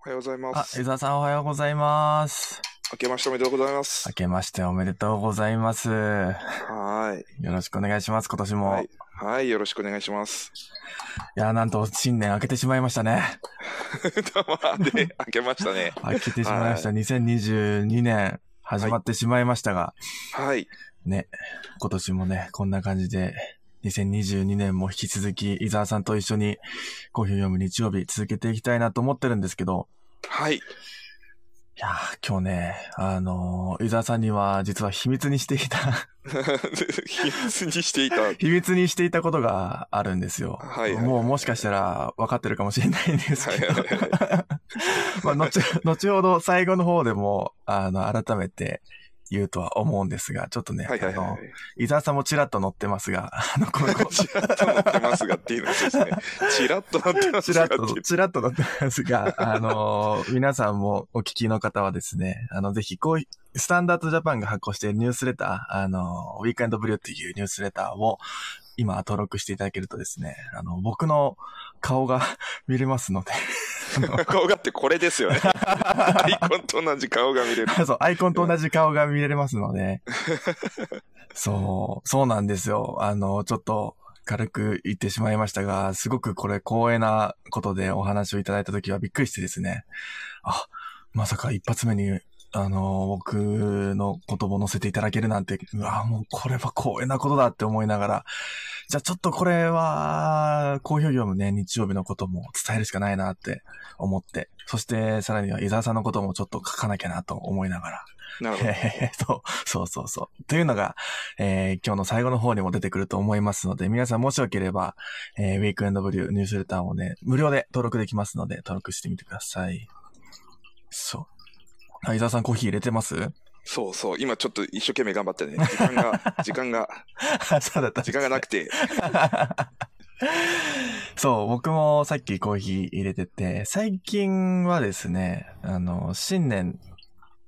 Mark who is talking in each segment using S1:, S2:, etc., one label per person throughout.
S1: おはようございま
S2: あ、
S1: す。
S2: 江沢さんおはようございます。
S1: 明けましておめでとうございます
S2: 明。けましておめでとうございます。よ
S1: は
S2: ろしくお願いします、今年
S1: い。
S2: も。
S1: はいい。はい、よろしくお願いします。
S2: や、なんと新年明けてしまいましたね。
S1: まあ、で、明けましたね。
S2: 明けてしまいました。2022年始まってしまいましたが、
S1: はい。
S2: ね、今年もね、こんな感じで、2022年も引き続き、伊沢さんと一緒にコーヒーを読む日曜日続けていきたいなと思ってるんですけど、
S1: はい。
S2: いやー、今日ね、あのー伊沢さんには実は秘密にしていた、
S1: 秘密にしていた。
S2: 秘密にしていたことがあるんですよ。
S1: はいはいはい
S2: もうもしかしたら分かってるかもしれないんですけど、
S1: はいはいは
S2: まあ、後、後ほど最後の方でも、あの、改めて言うとは思うんですが、ちょっとね、
S1: はいはいは
S2: あの、伊沢さんもちらっと載ってますが、あの、この、
S1: い。チラッと乗ってますがっていうのですね。チラッと乗ってます
S2: ちらってと、
S1: がっいう。
S2: ちらっと載ってますが、あのー皆さんもお聞きの方はですね、あの、ぜひ、こういスタンダードジャパンが発行しているニュースレター、あのーウィークエンドブリューっていうニュースレターを、今登録していただけるとですね、あの、僕の顔が見れますので、
S1: 顔がってこれですよね。アイコンと同じ顔が見れる。
S2: そう、アイコンと同じ顔が見れますので、そう、そうなんですよ。あの、ちょっと、軽く言ってしまいましたが、すごくこれ光栄なことでお話をいただいたときはびっくりしてですね。あ、まさか一発目に、あの、僕の言葉を載せていただけるなんて、うわ、もうこれは光栄なことだって思いながら、じゃあちょっとこれは、好評読むね、日曜日のことも伝えるしかないなって思って、そしてさらには伊沢さんのこともちょっと書かなきゃなと思いながら、
S1: なるほど。
S2: えーと、そうそうそう。というのが、えー今日の最後の方にも出てくると思いますので、皆さんもしよければ、えーウィークエンドブリューニュースレターをね、無料で登録できますので、登録してみてください。そう。あ、伊沢さんコーヒー入れてます？
S1: そうそう。今ちょっと一生懸命頑張ってね。時間が、時間が、
S2: そうだった。
S1: 時間がなくて。
S2: そう、僕もさっきコーヒー入れてて、最近はですね、あの、新年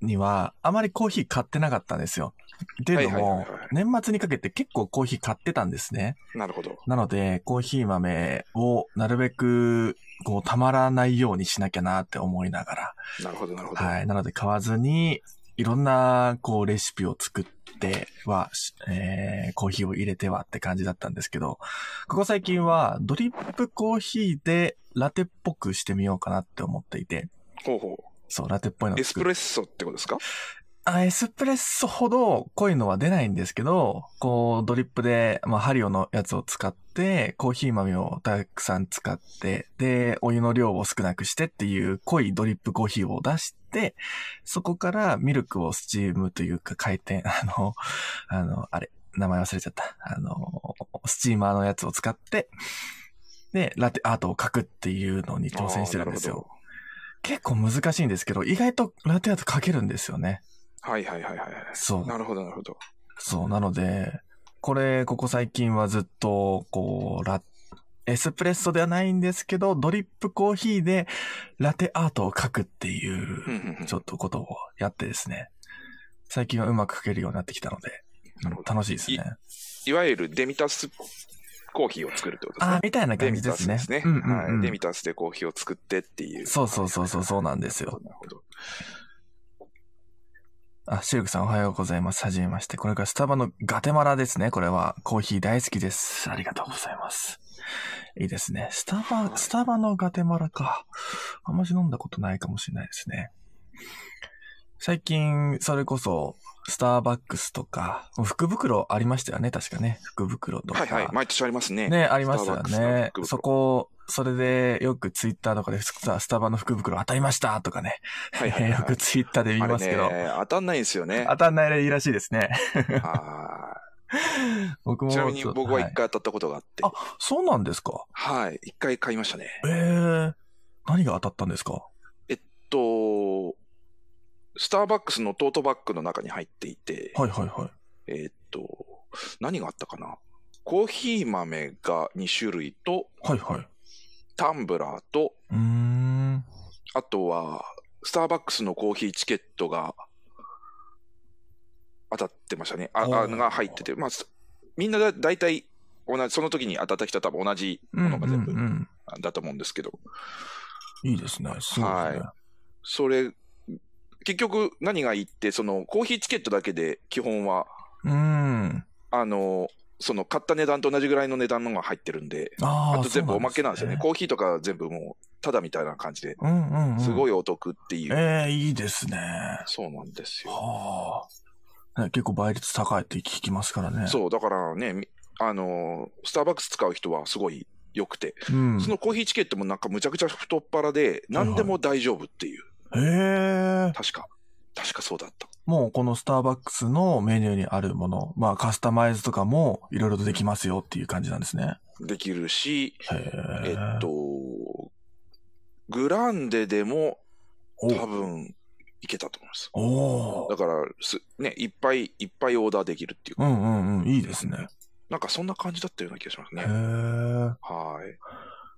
S2: にはあまりコーヒー買ってなかったんですよ。っていうのも
S1: はいはいはいはい、
S2: 年末にかけて結構コーヒー買ってたんですね。
S1: なるほど。
S2: なので、コーヒー豆をなるべく、こう、たまらないようにしなきゃなって思いながら、
S1: なるほど、なるほど。
S2: はい。なので買わずに、いろんな、こう、レシピを作っては、しえー、コーヒーを入れてはって感じだったんですけど、ここ最近は、ドリップコーヒーでラテっぽくしてみようかなって思っていて、
S1: ほうほ
S2: そう、ラテっぽいの
S1: う。エスプレッソってことですか？
S2: あ、エスプレッソほど濃いのは出ないんですけど、こう、ドリップで、まあ、ハリオのやつを使って、コーヒー豆をたくさん使って、で、お湯の量を少なくしてっていう濃いドリップコーヒーを出して、そこからミルクをスチームというか回転、あの、あの、あれ、名前忘れちゃった。あの、スチーマーのやつを使って、で、ラテアートを書くっていうのに挑戦してるんですよ。結構難しいんですけど、意外とラテアート書けるんですよね。
S1: はいはいはいはいはい。
S2: そう。
S1: なるほど、なるほど。
S2: そう、なので、これ、ここ最近はずっと、こう、ラ、エスプレッソではないんですけど、ドリップコーヒーでラテアートを書くってい
S1: う
S2: ちょっとことをやってですね、最近はうまく書けるようになってきたので、楽しいですね。
S1: いわゆるデミタスコーヒーを作るってことですね
S2: ああ、。みたいな感じですね。
S1: デミタスでコーヒーを作ってっていう。
S2: そうそうそうそう、そうなんですよ。
S1: なるほど。
S2: あ、シルクさんおはようございます。はじめまして。これからスタバのガテマラですね。これはコーヒー大好きです。ありがとうございます。いいですね。スタバ、スタバのガテマラか。あんまし飲んだことないかもしれないですね。最近、それこそ、スターバックスとか、福袋ありましたよね。確かね。福袋とか。
S1: はいはい。毎年ありますね。
S2: ね、ありましたよねそこ、それでよくツイッターとかでスタスタバの福袋当たりましたとかね。
S1: はいはいはい
S2: よくツイッターで見ますけど。
S1: ね、当たんないんですよね。
S2: 当たんないらしいですね。
S1: は
S2: 僕も。
S1: いちなみに僕は一
S2: い
S1: 回当たったことがあって。
S2: あそうなんですか？
S1: はい。一回買いましたね。
S2: ええー、何が当たったんですか？
S1: と、スターバックスのトートバッグの中に入っていて、
S2: はいはいはい。
S1: えーっと、何があったかな？コーヒー豆が2種類と、
S2: はいはい。
S1: タンブラーと、
S2: うーん。
S1: あとは、スターバックスのコーヒーチケットが当たってましたね。あ、あが入ってて、まあ、すみんなだ大体同じ、その時に当たった人は多分同じものが全部だと思うんですけど、
S2: うん、いいですね。すごいですね。
S1: それ、結局何がいいって、そのコーヒーチケットだけで基本は、
S2: うん。
S1: あの、その買った値段と同じぐらいの値段のが入ってるんで、
S2: ああ。
S1: あと全部おまけなんですよね。
S2: そう
S1: コーヒーとか全部もう、ただみたいな感じで、
S2: うんうんうん。い。
S1: すごいお得っていう。
S2: ええいいですね。
S1: そうなんですよ。
S2: はあ。ね、結構倍率高いって聞きますからね。
S1: そう、だからね、みあの、スターバックス使う人はすごい良くて、
S2: う。うん。
S1: そのコーヒーチケットもなんかむちゃくちゃ太っ腹で、何でも大丈夫っていう。
S2: へえ。
S1: 確か。確かそうだった。
S2: もうこのスターバックスのメニューにあるもの、まあカスタマイズとかもいろいろとできますよっていう感じなんですね。
S1: できるし、
S2: へえ。
S1: えっと、グランデでも
S2: お
S1: 多分いけたと思います。
S2: おー
S1: だからす、ね、いっぱいいっぱいオーダーできるっていうか、
S2: うんうんうん、いいですね。
S1: なんかそんな感じだったような気がしますね。
S2: へえ。
S1: はい。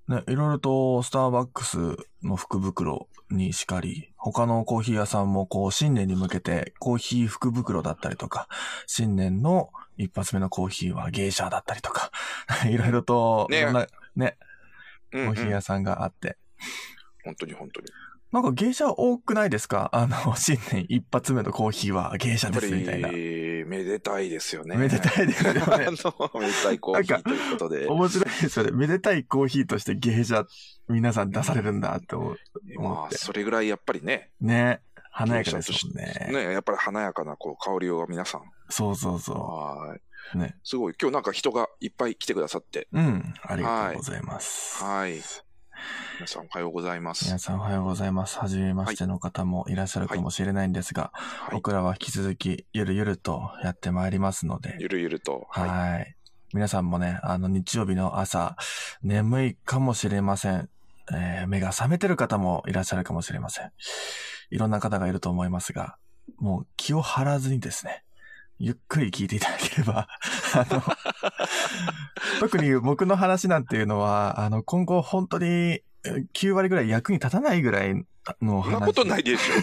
S2: ね、いろいろとスターバックスの福袋にしかり、他のコーヒー屋さんもこう新年に向けてコーヒー福袋だったりとか、新年の一発目のコーヒーはゲーシャーだったりとか、いろいろと、
S1: ね
S2: ね、
S1: うん、うん
S2: コーヒー屋さんがあって。
S1: 本当に本当に。
S2: なんかゲーシャー多くないですか？あの、新年一発目のコーヒーはゲーシャー
S1: やっぱ
S2: ですみたいな。
S1: り、めでたいですよね。
S2: めでたいですよね
S1: あのめでたいコーヒーということで。
S2: 面白いですよね。めでたいコーヒーとしてゲーシャー皆さん出されるんだって思う。思
S1: まあ、
S2: って。
S1: それぐらいやっぱりね、
S2: ね。華やかですもんね。
S1: ね、やっぱり華やかなこう香りを皆さん、
S2: そうそうそ
S1: はい。
S2: う。ね。
S1: すごい、今日なんか人がいっぱい来てくださって、
S2: うん。ありがとうございます。
S1: はい。皆さんおはようございます。
S2: 皆さんおはようございます。はじめましての方もいらっしゃるかもしれないんですが、
S1: はい。
S2: 僕らは引き続きゆるゆるとやってまいりますので、
S1: ゆるゆると。
S2: はい。
S1: はい。
S2: 皆さんもね、あの日曜日の朝、眠いかもしれません。えー目が覚めてる方もいらっしゃるかもしれません。いろんな方がいると思いますが、もう気を張らずにですね、ゆっくり聞いていただければ、あの、特に僕の話なんていうのは、あの、今後本当にえー9割ぐらい役に立たないぐらいの話。
S1: そんなことないでし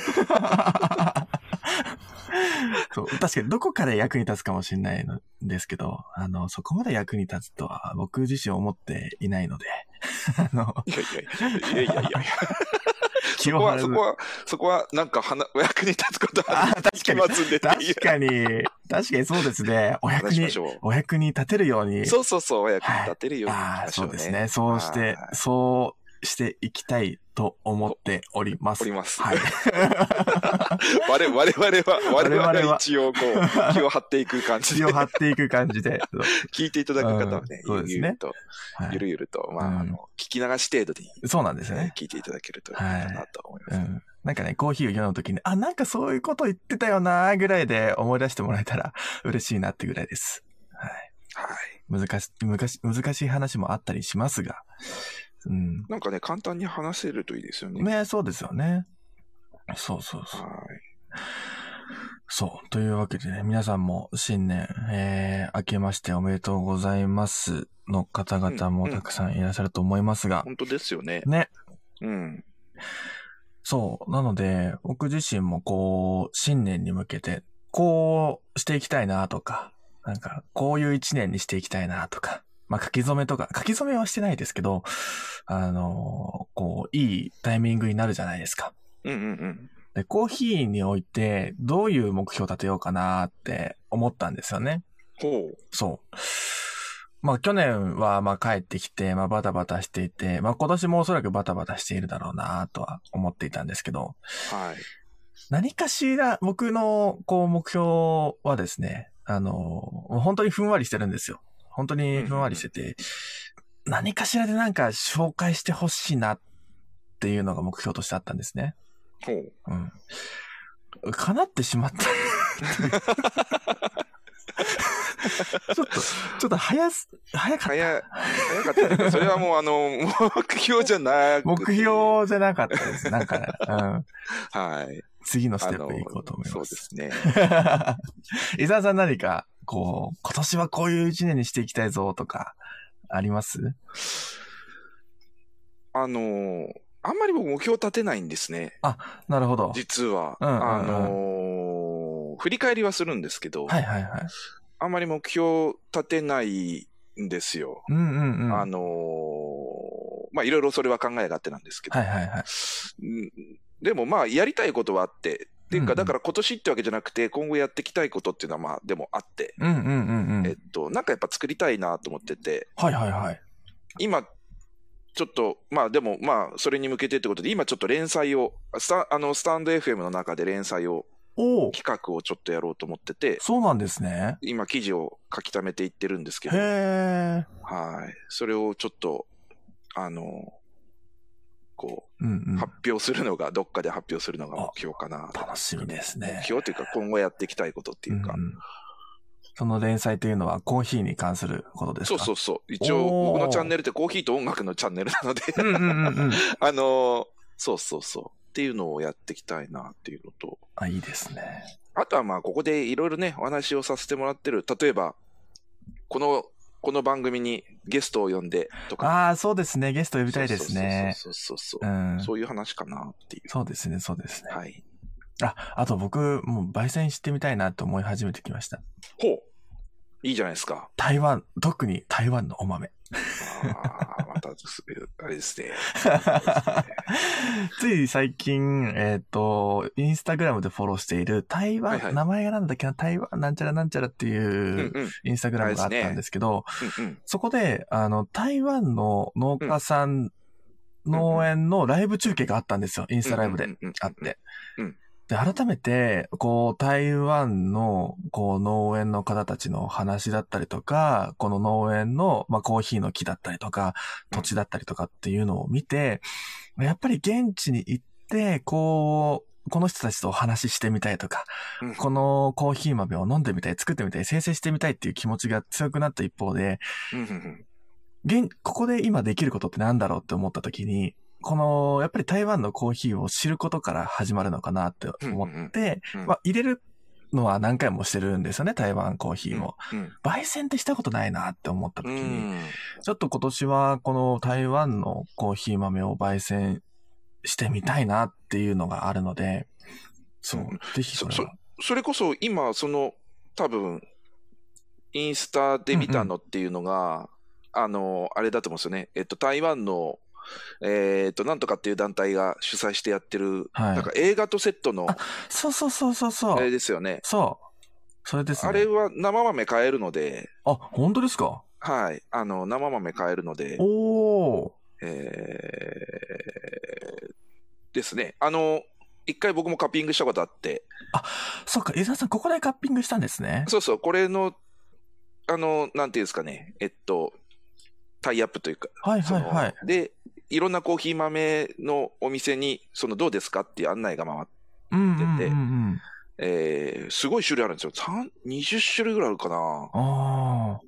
S2: そう確かにどこから役に立つかもしれないんですけど、あの、そこまで役に立つとは僕自身思っていないので、あの、
S1: ょ。いやいやいやいやいやいや。
S2: 気
S1: そこは、そこは、そこは、なんか、はな、お役に立つことは
S2: あ確かに確かに、確かにそうですね。お役に。お役に立てるように。
S1: そうそうそう、お役に立てるようにし
S2: ああ、
S1: ましょうね。
S2: そうですね。そうして
S1: は、い
S2: そうしていきたいと思っております。
S1: おります。
S2: はい。
S1: 我々は、我々
S2: は
S1: は一応こう、気を張っていく感じで
S2: 気を、張っていく感じで。
S1: 聞いていただく方はね
S2: うん、そうですね
S1: ゆるゆると、
S2: はい
S1: ゆるゆると、まあ、
S2: うん
S1: あの、聞き流し程度に、
S2: そうなんです
S1: ね
S2: ね。
S1: 聞いていただけるといいかなと思います。
S2: うん。なんかね、コーヒーを読むときに、あ、なんかそういうこと言ってたよなぐらいで思い出してもらえたら嬉しいなってぐらいです。はい。
S1: はい。
S2: 難し、難し、難しい話もあったりしますが。うん。
S1: なんかね、簡単に話せるといいですよね。
S2: ね、そうですよね。そうそうそう。
S1: はい。
S2: そう。というわけでね、皆さんも新年、えー、明けましておめでとうございますの方々もたくさんいらっしゃると思いますが、
S1: 本当ですよね。
S2: ね。
S1: うん。
S2: そう。なので、僕自身もこう、新年に向けて、こうしていきたいなとか、なんか、こういう一年にしていきたいなとか、まあ書き初めとか、書き初めはしてないですけど、あのこう、いいタイミングになるじゃないですか。
S1: うんうんうん。
S2: で、コーヒーにおいて、どういう目標を立てようかなって思ったんですよね。
S1: ほう。
S2: そう。まあ去年はまあ帰ってきて、まあバタバタしていて、まあ今年もおそらくバタバタしているだろうなとは思っていたんですけど、
S1: はい。
S2: 何かしら僕のこう目標はですね、あの、本当にふんわりしてるんですよ。本当にふんわりしてて、何かしらでなんか紹介してほしいなっていうのが目標としてあったんですね。
S1: ほう。
S2: うん。叶ってしまった。ちょっと、ちょっと早す、早かった。
S1: 早、早かったね。それはもうあの、目標じゃなくて
S2: 目標じゃなかったです。なんかね、うん。
S1: はい。
S2: 次のステップに行こうと思います。
S1: そうですね。
S2: 伊沢さん何か、こう、今年はこういう一年にしていきたいぞとか、あります？
S1: あの、あんまり僕目標立てないんですね。
S2: なるほど。
S1: 実は。
S2: うんうんうん
S1: あの、振り返りはするんですけど、
S2: はいはいはい。
S1: あんまり目標立てないんですよ。
S2: うんうんうん。
S1: あの、まあいろいろそれは考えがあってなんですけど、
S2: はいはいはい。
S1: うんでもまあやりたいことはあって、っていうか、だから今年ってわけじゃなくて、今後やっていきたいことっていうのはまあでもあって、
S2: うんうんうんうん。
S1: えっと、なんかやっぱ作りたいなと思ってて、
S2: はいはいはい。
S1: 今、ちょっと、まあでもまあそれに向けてってことで、今ちょっと連載を、スタあのスタンド FM の中で連載を、企画をちょっとやろうと思ってて、
S2: そうなんですね。
S1: 今記事を書き溜めていってるんですけど、
S2: へえ。
S1: はい。それをちょっと、あの、こ
S2: うんう
S1: う、
S2: ん。
S1: 発表するのが、どっかで発表するのが目標かな。
S2: 楽しみですね
S1: 目。標というか、今後やっていきたいことっていうか。
S2: んんその連載というのはコーヒーに関することですか？
S1: そうそうそう。一応、僕のチャンネルってコーヒーと音楽のチャンネルなので、
S2: うんうんうんうん。
S1: あの、そうそうそう。っていうのをやっていきたいなっていうのと、
S2: あ、いいですね。
S1: あとはまあ、ここでいろいろね、お話をさせてもらってる。例えば、この、この番組にゲストを呼んでとか。
S2: ああ、そうですね。ゲスト呼びたいですね。
S1: そうそうそうそうう。
S2: ん。
S1: そういう話かなっていう。
S2: そうですね、そうですね。
S1: はい。
S2: あ、あと僕、もう焙煎してみたいなと思い始めてきました。
S1: ほう。いいじゃないですか。
S2: 台湾、特に台湾のお豆。
S1: ああ、また、あれですね。
S2: つい最近、えっ、と、インスタグラムでフォローしている台湾、
S1: はいはい
S2: 名前がなんだっけな、台湾なんちゃらなんちゃらって
S1: うん
S2: いう
S1: うん。
S2: インスタグラムがあったんですけど、
S1: うんうん。
S2: そこで、あの、台湾の農家さん、農園のライブ中継があったんですよ、インスタライブで
S1: うんうんうん
S2: あって。
S1: うん
S2: で、改めて、こう、台湾の、こう、農園の方たちの話だったりとか、この農園の、まあ、コーヒーの木だったりとか、土地だったりとかっていうのを見て、やっぱり現地に行って、こう、この人たちとお話ししてみたいとか、
S1: うん。
S2: このコーヒー豆を飲んでみたい、作ってみたい、生成してみたいっていう気持ちが強くなった一方で、
S1: うん
S2: ここで今できることってなんだろうって思った時に、この、やっぱり台湾のコーヒーを知ることから始まるのかなって思って、
S1: うんうん
S2: まあ入れるのは何回もしてるんですよね、台湾コーヒーも。
S1: うん
S2: 焙煎ってしたことないなって思った時
S1: う
S2: に、
S1: ん。
S2: ちょっと今年はこの台湾のコーヒー豆を焙煎してみたいなっていうのがあるので、そう
S1: うん、
S2: ぜひそれは。
S1: それこそ今、その、多分、インスタで見たのっていうのが、あの、あれだと思うんですよね。えっと、台湾の、えっと、なんとかっていう団体が主催してやってる、
S2: はい
S1: なんか映画とセットの、
S2: あそうそうそうそうそ
S1: あれ
S2: う。
S1: ですよね。
S2: そう。それですね。
S1: あれは生豆買えるので、
S2: あ、本当ですか？
S1: はい。あの、生豆買えるので、
S2: おー。
S1: えー、ですね。あの、一回僕もカッピングしたことあって、
S2: そっか、伊沢さん、ここでカッピングしたんですね。
S1: そうそう、これの、あの、なんていうんですかね、えっと、タイアップというか、
S2: はいはいはい。
S1: で、いろんなコーヒー豆のお店に、そのどうですかっていう案内が回って、てすごい種類あるんですよ。三20種類ぐらいあるかな。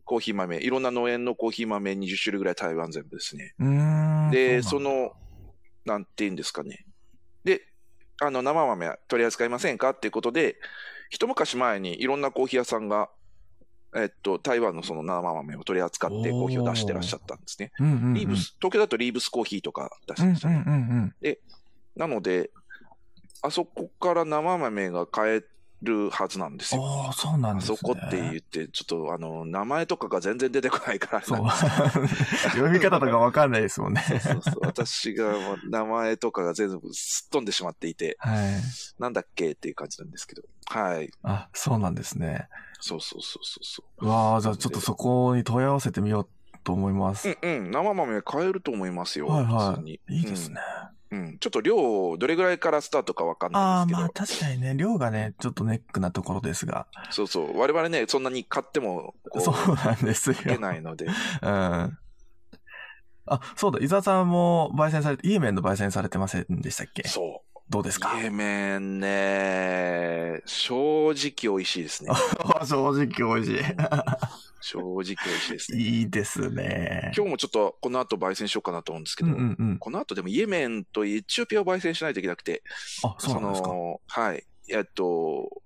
S1: コーヒー豆。いろんな農園のコーヒー豆20種類ぐらい台湾全部ですね。で、
S2: そ
S1: の、なんていうんですかね。で、あの、生豆は取り扱いませんかっていうことで、一昔前にいろんなコーヒー屋さんが、えっと、台湾のその生豆を取り扱ってコーヒーを出してらっしゃったんですね。
S2: うんうんうん。
S1: リーブス、東京だとリーブスコーヒーとか出してましたね。
S2: うんうん。
S1: なので、あそこから生豆が買えるはずなんですよ。
S2: ああ、そうなん
S1: あ
S2: ですね。
S1: そこって言って、ちょっとあの、名前とかが全然出てこないから、
S2: そう。読み方とかわかんないですもんね。
S1: そうそうそう私が名前とかが全部すっ飛んでしまっていて、
S2: はい。
S1: なんだっけっていう感じなんですけど。はい。
S2: あ、そうなんですね。
S1: そうそうそうそうそう
S2: わあ、じゃあちょっとそこに問い合わせてみようと思います。
S1: う。うんうん。生豆買えると思いますよ。
S2: はいはい。いいですね。
S1: うん。うん。ちょっと量、どれぐらいからスタートかわかん
S2: ああ、
S1: ないんで
S2: まあ確かにね、量がね、ちょっとネックなところですが。
S1: すけど、そうそう。我々ね、そんなに買っても、
S2: そうなんですよ。
S1: いけないので。
S2: うん。あ、そうだ、伊沢さんも焙煎されて、イエメンの焙煎されてませんでしたっけ？
S1: そう。
S2: どうですか？
S1: イエメンね、正直美味しいですね。
S2: 正直美味しい。
S1: 正直美味しいですね。
S2: いいですね。
S1: 今日もちょっとこの後焙煎しようかなと思うんですけ
S2: う
S1: ど、
S2: んうんうん。
S1: この後でもイエメンとエチオピアを焙煎しないといけなくて、
S2: あ、そうなんですか。
S1: の、はい。えっと、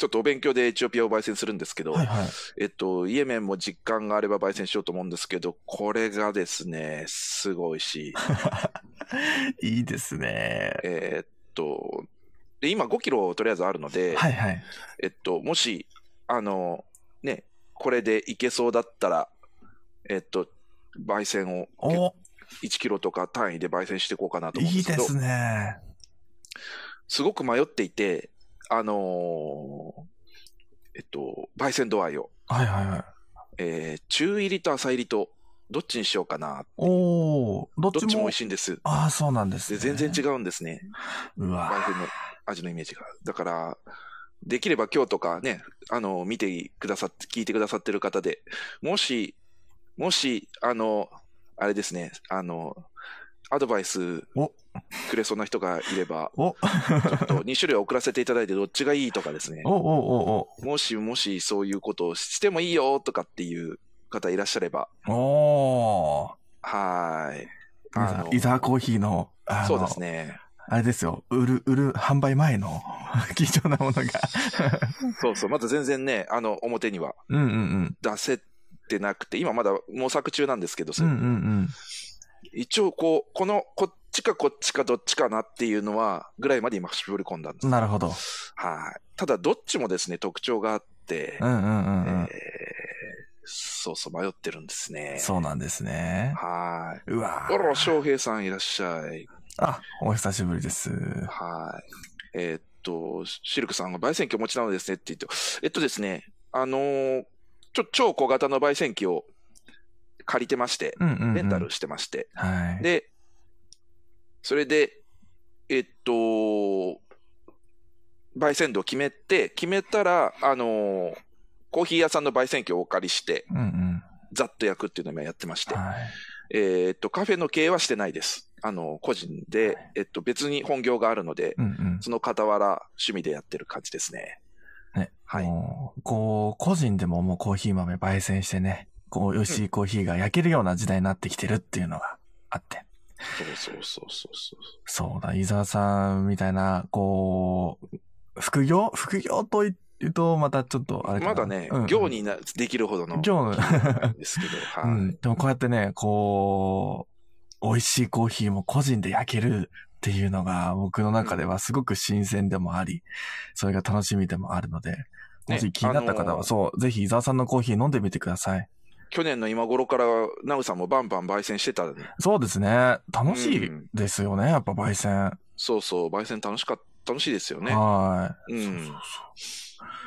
S1: ちょっとお勉強でエチオピアを焙煎するんですけど、
S2: はいはい。
S1: えっと、イエメンも実感があれば焙煎しようと思うんですけど、これがですね、すごいしい。
S2: いいですね。
S1: えーっと、で、今5キロとりあえずあるので、
S2: はいはい。
S1: えっと、もし、あの、ね、これでいけそうだったら、えっと、焙煎を
S2: お
S1: 1キロとか単位で焙煎していこうかなと思うんですけど、
S2: いいですね。
S1: すごく迷っていて、あのーえっと、焙煎度合いを、
S2: はいはいはい。
S1: えー中入りと浅入りと、どっちにしようかな。
S2: おー、どっちも。
S1: どっちも美味しいんです。
S2: ああ、そうなんです
S1: で
S2: ね。
S1: 全然違うんですね。
S2: うわ
S1: 焙煎の味のイメージが。だから、できれば今日とかね、あの、見てくださって、聞いてくださってる方で、もし、もし、あの、あれですね、あの、アドバイス
S2: お
S1: くれそうな人がいれば、
S2: お、
S1: ちょっと2種類送らせていただいてどっちがいいとかですね
S2: お、、お、お、
S1: もしもしそういうことをしてもいいよとかっていう方いらっしゃれば、
S2: お。
S1: はーい。
S2: 伊
S1: あ
S2: 沢
S1: の
S2: 伊沢コーヒーの、
S1: そうですね。
S2: あれですよ。売る、売る、販売前の 貴重なものが。
S1: そうそう。まだ全然ね、あの、表には
S2: うんうんうん。
S1: 出せてなくて、今まだ模索中なんですけど、
S2: うんうんうん。
S1: 一応こう、この、こっちかこっちかどっちかなっていうのは、ぐらいまで今絞り込んだんです。
S2: なるほど。
S1: はい。ただ、どっちもですね、特徴があって、
S2: うんうんうんうん。
S1: えーそうそう、迷ってるんですね。
S2: そうなんですね。
S1: はい。
S2: うわ
S1: あら、翔平さんいらっしゃい。
S2: あ、お久しぶりです。
S1: はい。えーっと、シルクさんが焙煎機お持ちなのですねって言って、えっとですね、あのーちょ、超小型の焙煎機を借りてまして。レンタルしてまして、
S2: はい。
S1: で、それで、えっと、焙煎度を決めて、決めたら、あのーコーヒー屋さんの焙煎機をお借りして、
S2: うんうん。
S1: ざっと焼くっていうのを今やってまして、
S2: はい。
S1: えっと、カフェの経営はしてないです。あの、個人で、えっと、別に本業があるので、
S2: うんうん。
S1: その傍ら趣味でやってる感じですね。
S2: ね。
S1: はい
S2: こう、個人でももうコーヒー豆焙煎してね、こう、美味しいコーヒーが焼けるような時代になってきてるっていうのがあって。
S1: そうそうそうそうそう。
S2: そうだ、伊沢さんみたいな、こう、副業？副業と言うと、またちょっとあれ
S1: まだね、
S2: うんうん
S1: 業になできるほどの
S2: 業
S1: なんですけど、
S2: う
S1: はい。
S2: ん。でもこうやってね、こう、美味しいコーヒーも個人で焼けるっていうのが僕の中ではすごく新鮮でもあり、それが楽しみでもあるので、もし気になった方は、
S1: あのー
S2: そう、ぜひ伊沢さんのコーヒー飲んでみてください。
S1: 去年の今頃から、ナウさんもバンバン焙煎してた、
S2: そうですね。楽しいですよね、やっぱ焙煎。
S1: そうそう、焙煎楽しかった、楽しいですよね。
S2: はい。
S1: うん
S2: そうそう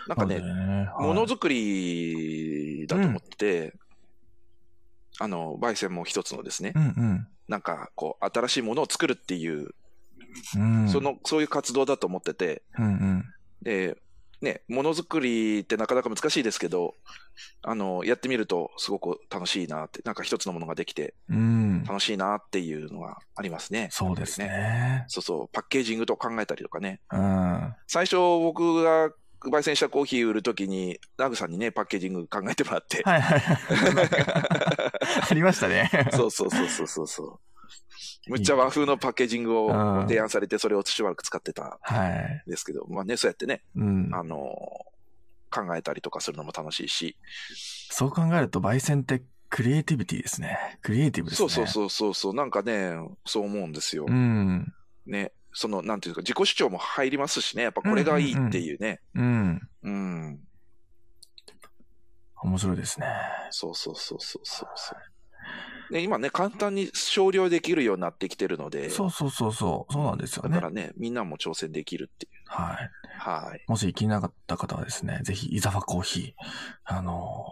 S1: なんかね、
S2: そう。ね、
S1: もの
S2: はい
S1: づくりだと思って、あの、焙煎も一つのですね、
S2: うん
S1: なんかこう、新しいものを作るっていう、
S2: うん。うん。
S1: そ、の、そういう活動だと思ってて、
S2: うんうん。
S1: で、ね、ものづくりってなかなか難しいですけど、あの、やってみるとすごく楽しいなって、なんか一つのものができて
S2: うん。
S1: 楽しいなっていうのがありますね。
S2: そうです
S1: やっぱり。
S2: ね。
S1: そうそう、パッケージングと考えたりとかね。
S2: うん。は
S1: 最初僕が焙煎したコーヒー売るときに、ナグさんにね、パッケージング考えてもらって
S2: い、はいはい。ありましたね。
S1: そ うそうそうそうそうそう。むっちゃ和風のパッケージングを
S2: うん
S1: 提案されて、それをしばらく使ってたん
S2: はい。
S1: ですけど、まあね、そうやってね、
S2: うん。
S1: あの考えたりとかするのも楽しいし、
S2: そう考えると、焙煎ってクリエイティビティですね。クリエイティブですね。
S1: そうそうそうそうそう、なんかね、そう思うんですよ。
S2: うん。
S1: ね、その、なんていうか、自己主張も入りますしね、やっぱこれがいいっていうね。
S2: うん。
S1: うん。
S2: 面白いですね。
S1: そうそうそうそうそうそう。で今ね、簡単に少量できるようになってきてるので、
S2: そうそうそうそう。そうなんですよね
S1: だか。らね、みんなも挑戦できるっていう。
S2: はい。
S1: はい。
S2: もし気になかった方はですね、ぜひ、伊沢コーヒー。あの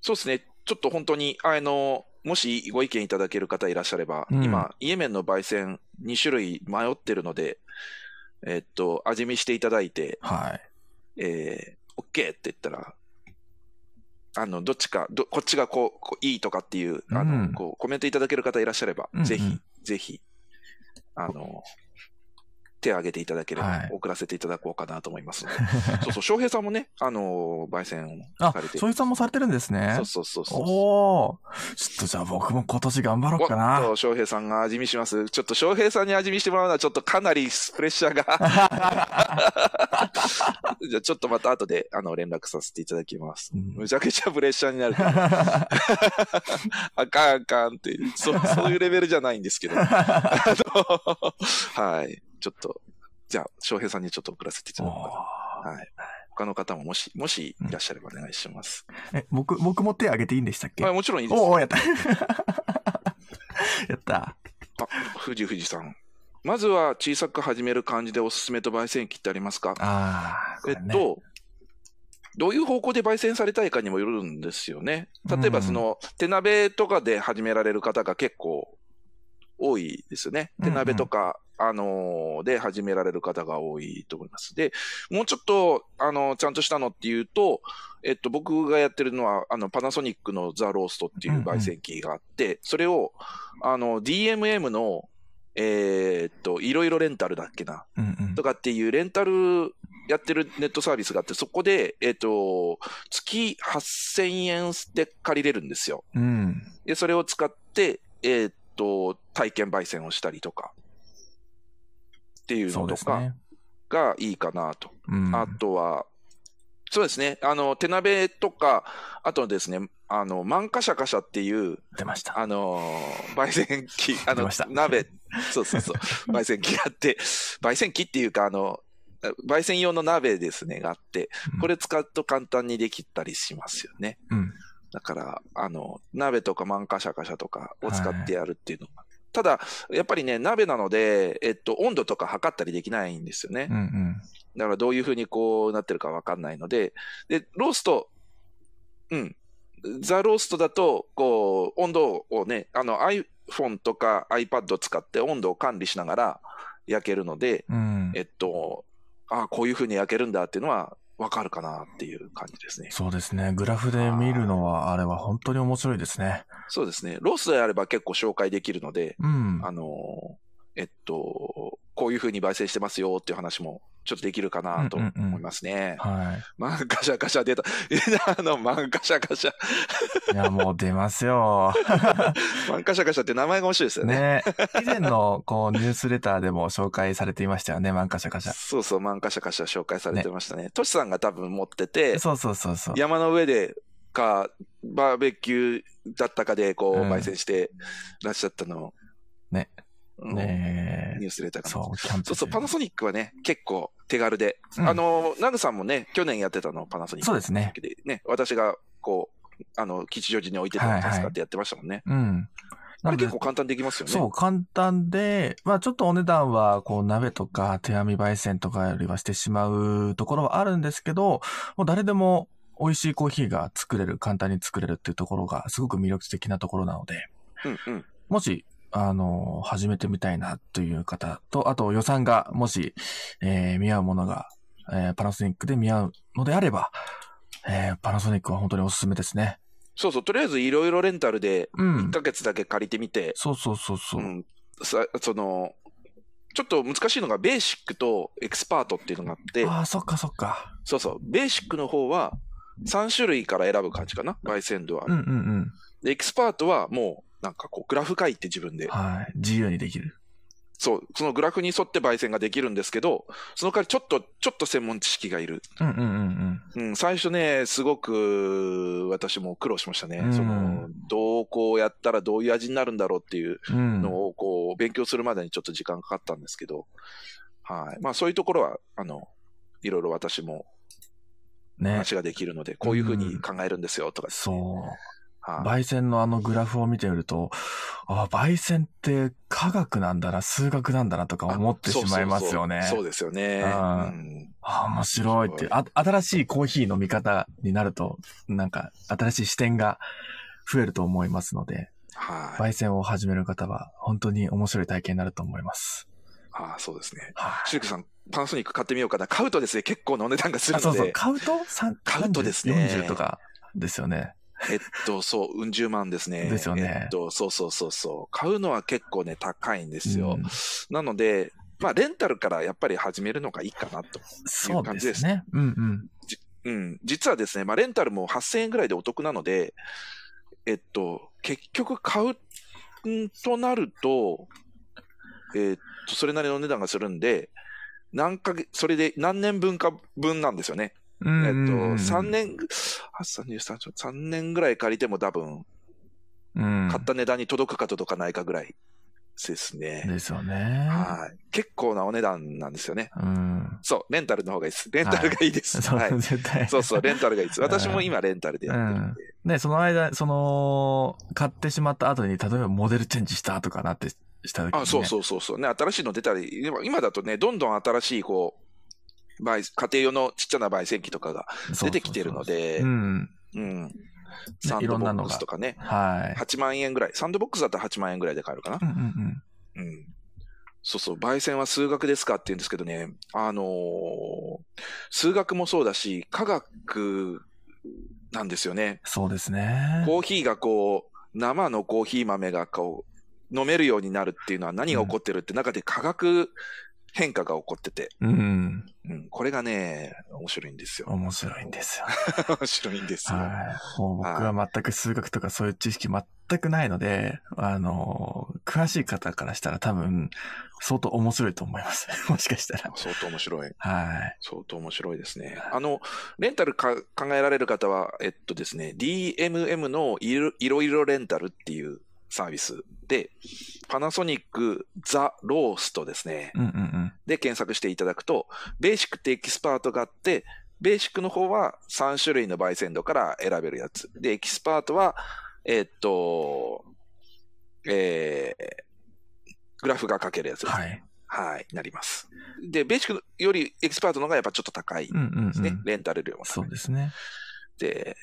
S1: そうですね。ちょっと本当に、あの、もしご意見いただける方いらっしゃれば、
S2: うん
S1: 今、イエメンの焙煎2種類迷ってるので、えっと、味見していただいて、
S2: ーはい。
S1: えー、OK って言ったら、あの、どっちか、どこっちがこう、こういいとかっていう、あの、
S2: うん。
S1: こう、コメントいただける方いらっしゃれば、
S2: うんうん。
S1: ぜひ、ぜひ、あの、手を挙げていただければ、
S2: はい
S1: 送らせていただこうかなと思いますので。そうそう、翔平さんもね、あの、焙煎
S2: あ
S1: され、て
S2: そういうさんもされてるんですね。
S1: そうそうそうそう。
S2: おおちょっとじゃあ僕も今年頑張ろうかな。
S1: と、翔平さんが味見します。ちょっと翔平さんに味見してもらうのはちょっとかなりプレッシャーが。じゃあちょっとまた後であの連絡させていただきます。
S2: うん
S1: むちゃくちゃプレッシャーになるから。あかんあかんってそ、そういうレベルじゃないんですけど。あのはい。ちょっと、じゃあ、翔平さんにちょっと送らせていただこうか
S2: おー
S1: な。はい。他の方ももし、もしいらっしゃればお願いします。
S2: え、僕、僕も手挙げていいんでしたっけ？
S1: まあもちろんいいです。
S2: おおやった。やった。
S1: あ、富士富士さん。まずは小さく始める感じでおすすめと焙煎機ってありますか？
S2: ああ、こ
S1: えっと、どういう方向で焙煎されたいかにもよるんですよね。例えば、
S2: うん
S1: その、手鍋とかで始められる方が結構多いですよね。
S2: うんうん
S1: 手鍋とか、あのーで始められる方が多いと思います。で、もうちょっと、あのーちゃんとしたのっていうと、えっと、僕がやってるのは、あの、パナソニックのザ・ローストっていう焙煎機があって、それを、あの、DMM の、えーっと、いろいろレンタルだっけな？
S2: うんうん
S1: と。かっていうレンタルやってるネットサービスがあって、そこで、えっ、と、月8000円で借りれるんですよ。
S2: うん。
S1: で、それを使って、えっ、と、体験焙煎をしたりとか、っていうのとか。がいいかなと。
S2: うん。
S1: あとは、そうですね。あの、手鍋とか、あとですね、あの、マンカシャカシャっていう、
S2: 出ました。
S1: あのー、焙煎機、あの鍋、そうそうそう、焙煎機があって、焙煎機っていうか、あの、焙煎用の鍋ですね、があって、これ使うと簡単にできたりしますよね。
S2: うん。
S1: だから、あの、鍋とかマンカシャカシャとかを使ってやるっていうのが。ただ、やっぱりね、鍋なので、えっと、温度とか測ったりできないんですよね。
S2: うんうん。
S1: だからどういう風にこうなってるかわかんないので、で、ロースト、うん。ザ・ローストだと、こう、温度をね、あの iPhone とか iPad を使って温度を管理しながら焼けるので、
S2: うん。
S1: えっと、ああ、こういう風に焼けるんだっていうのはわかるかなっていう感じですね。
S2: そうですね。グラフで見るのは、あれは本当に面白いですね。
S1: そうですね。ローストであれば結構紹介できるので、
S2: うん。
S1: あの、えっと、こういう風に焙煎してますよっていう話もちょっとできるかなと
S2: うんうんうん
S1: 思いますね。
S2: は
S1: マンカシャカシャ出た。あの、マンカシャカシャ。
S2: い。いや、もう出ますよ。
S1: マンカシャカシャって名前が面白いですよね。
S2: ね。以前の、こう、ニュースレターでも紹介されていましたよね。マンカシャカシャ。
S1: そうそう、マンカシャカシャ紹介されてましたね。トシさんが多分持ってて、
S2: そうそうそうそう。
S1: 山の上でか、バーベキューだったかで、こう、
S2: うん
S1: 焙煎してらっしゃったのを。
S2: ね。
S1: うん
S2: ね
S1: ニュースレターが。
S2: そう、キャンプ
S1: そうそう、パナソニックはね、結構手軽で。
S2: うん
S1: あの、ナグさんもね、去年やってたの、パナソニック。
S2: そうですね。
S1: でね、私が、こう、あの、吉祥寺に置いてたのを使ってやってましたもんね。
S2: うん。
S1: あ
S2: なので
S1: れ結構簡単にできますよね。
S2: そう、簡単で、まあちょっとお値段は、こう、鍋とか手編み焙煎とかよりはしてしまうところはあるんですけど、もう誰でも美味しいコーヒーが作れる、簡単に作れるっていうところがすごく魅力的なところなので、
S1: うんうん。
S2: もし、あの、始めてみたいなという方と、あと予算がもし、えー見合うものが、えーパナソニックで見合うのであれば、えーパナソニックは本当におすすめですね。
S1: そうそう、とりあえずいろいろレンタルで
S2: うん
S1: 1。ヶ月だけ借りてみて、
S2: そうそうそうそうう。
S1: ん、さその、ちょっと難しいのがベーシックとエクスパートっていうのがあって、
S2: ああ、そっかそっか。
S1: そうそう、ベーシックの方は3種類から選ぶ感じかな、焙煎度は。
S2: うんうんうん。
S1: で、エクスパートはもう、なんかこう、グラフ書いて自分で、
S2: はい。自由にできる。
S1: そう、そのグラフに沿って焙煎ができるんですけど、その代わりちょっと、ちょっと専門知識がいる。
S2: うんうんうんうん。
S1: うん、最初ね、すごく私も苦労しましたね。
S2: うん
S1: その、どうこうやったらどういう味になるんだろうっていう
S2: うん。
S1: のをこう勉強するまでにちょっと時間かかったんですけど、はい。まあそういうところは、あの、いろいろ私も
S2: ね。
S1: 話ができるので、こういうふうに考えるんですよとか、
S2: そう。
S1: はい。
S2: 焙煎のあのグラフを見てみると、ああ、焙煎って科学なんだな、数学なんだなとか思ってしまいますよね。
S1: そうですよね。うん
S2: ああ、面白いってあ。新しいコーヒーの見方になると、なんか新しい視点が増えると思いますので、
S1: はい。
S2: 焙煎を始める方は本当に面白い体験になると思います。
S1: ああ、そうですね。
S2: はい。
S1: シルクさん、パナソニック買ってみようかな。買うとですね、結構なお値段がする
S2: あ、そうそう。
S1: ので、
S2: 買うと三
S1: 買うとですね
S2: 40とかですよね。
S1: えっと、そう、うん十万ですね。
S2: ですよね
S1: えっと、そうそうそうそう。買うのは結構ね、高いんですよ。
S2: うん
S1: なので、まあ、レンタルからやっぱり始めるのがいいかなと。
S2: そうですね。うんうん。
S1: うん。実はですね、まあ、レンタルも8000円ぐらいでお得なので、えっと、結局買うんとなると、えっと、それなりの値段がするんで、何ヶ月、それで何年分か分なんですよね。
S2: うん
S1: えっと、
S2: うんうん
S1: 3年、あ33 3年ぐらい借りても多分、
S2: うん
S1: 買った値段に届くか届かないかぐらいですね。
S2: ですよね。
S1: はい。結構なお値段なんですよね。
S2: うん。うん。
S1: そう、レンタルの方がいいです。レンタルがいいです。
S2: そう、
S1: はい。
S2: 絶対。
S1: そうそう、レンタルがいいです。私も今レンタルでやってるんで。
S2: ね、その間、その、買ってしまった後に、例えばモデルチェンジしたとかなってした時に、ね。
S1: あ、そうそうそうそう。ね、新しいの出たり、今今だとね、どんどん新しい、こう、焙家庭用のちっちゃな焙煎機とかが出てきてるので、
S2: うん。
S1: うん。サンドボックスとかね、
S2: はい。
S1: 8万円ぐらい。サンドボックスだったら8万円ぐらいで買えるかな？
S2: うんうん
S1: うん。そうそう、焙煎は数学ですかって言うんですけどね、あのー数学もそうだし、科学なんですよね。
S2: そうですね。
S1: コーヒーがこう、生のコーヒー豆がこう、飲めるようになるっていうのは何が起こってるって中で化学変化が起こってて、
S2: うん。
S1: うん、これがね、面白いんですよ。
S2: 面白いんですよ。
S1: 面白いんですよ。
S2: はい。もう僕は全く数学とかそういう知識全くないので、あの、詳しい方からしたら多分、相当面白いと思います。もしかしたら。
S1: 相当面白い。
S2: はい。
S1: 相当面白いですね。あの、レンタルか考えられる方は、えっとですね、DMM のいろいろいろレンタルっていうサービスで、パナソニックザ・ローストですね。
S2: うんうんうん。
S1: で検索していただくと、ベーシックってエキスパートがあって、ベーシックの方は3種類の焙煎度から選べるやつ。で、エキスパートは、えっと、えー、グラフが書けるやつですね。
S2: はい。
S1: はい、なります。で、ベーシックよりエキスパートの方がやっぱちょっと高いで
S2: うんうん
S1: すね。
S2: うん。
S1: レンタル料も
S2: そうですね。
S1: で、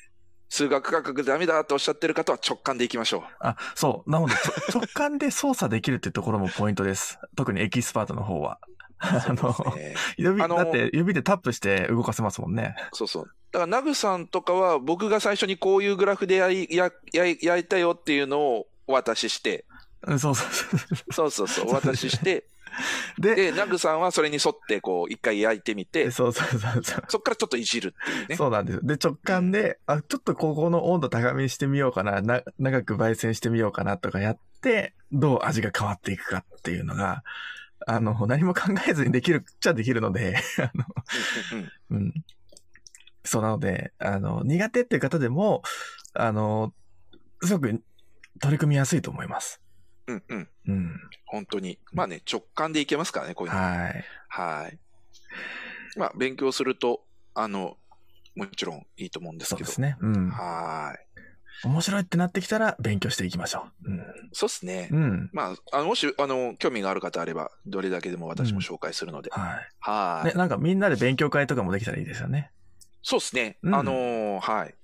S1: 数学科学ダメだとおっしゃってる方は直感でいきましょう。
S2: あ、そう。なので、直感で操作できるってところもポイントです。特にエキスパートの方は。あの、指、だって指でタップして動かせますもんね。
S1: そうそう。だから、ナグさんとかは、僕が最初にこういうグラフでやり、や、や、焼いたよっていうのをお渡しして、
S2: うんそうそうそう。
S1: そうそうそう、お渡しして、
S2: で、
S1: で、ナグさんはそれに沿って、こう、一回焼いてみて、
S2: そうそうそうそう。
S1: そっからちょっといじるっていうね。
S2: そうなんです。で、直感で、あ、ちょっとここの温度高めにしてみようかな、な、長く焙煎してみようかなとかやって、どう味が変わっていくかっていうのが、あの、何も考えずにできるっちゃできるので、あの、
S1: うん。
S2: そうなので、あの、苦手っていう方でも、あの、すごく取り組みやすいと思います。
S1: うんうん。
S2: うん。
S1: 本当に。まあね、直感でいけますからね、こういうの。
S2: はい。
S1: はい。まあ、勉強すると、あの、もちろんいいと思うんですけど。
S2: そうですね。うん。
S1: はい。
S2: 面白いってなってきたら勉強していきましょう。
S1: そうですね。
S2: うん。うん。
S1: まあ、あの、もし、あの、興味がある方あれば、どれだけでも私も紹介するので。
S2: はい。
S1: はい、
S2: ね、なんかみんなで勉強会とかもできたらいいですよね。
S1: そうですね。
S2: うん
S1: あのーはい。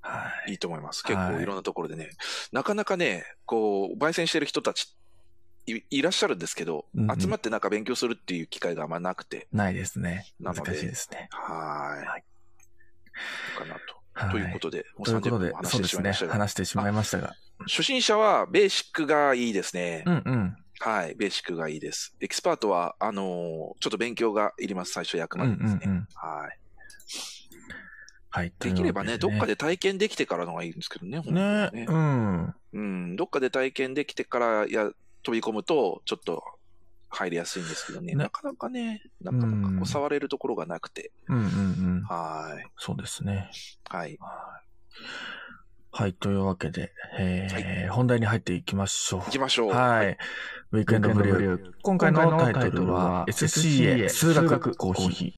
S2: はい。
S1: いいと思います。
S2: はい
S1: 結構いろんなところでね、なかなかね、こう、焙煎してる人たちいいらっしゃるんですけど、
S2: うんうん
S1: 集まってなんか勉強するっていう機会があんまなくて、
S2: ないですね。難しいですね。
S1: はい。
S2: はい
S1: かなと。
S2: はい
S1: ということで、もう30
S2: ということで
S1: 分も、話して
S2: そうですね。
S1: しまいましたが、
S2: 話してしまいましたが。
S1: 初心者はベーシックがいいですね。
S2: うんうん。
S1: はい、ベーシックがいいです。エキスパートは、あのーちょっと勉強がいります、最初焼く
S2: うんうん
S1: までですね。
S2: うん。
S1: はい。
S2: はい。
S1: できればね、どっか
S2: で。
S1: で体験できてからのがいいんですけどね、
S2: ね
S1: はね。
S2: うん。
S1: うん、どっかで体験できてからや飛び込むと、ちょっと入りやすいんですけどね、
S2: ね
S1: なかなかね、なかなかこ
S2: う
S1: 触れるところがなくて、
S2: うんうんうん。
S1: はい。
S2: そうですね。
S1: はい。
S2: はい。というわけで、えー本題に入っていきましょう
S1: 行。きましょう。
S2: はい。ウィークエンドブリュー。今回のタイトルは SCA 数学コーヒ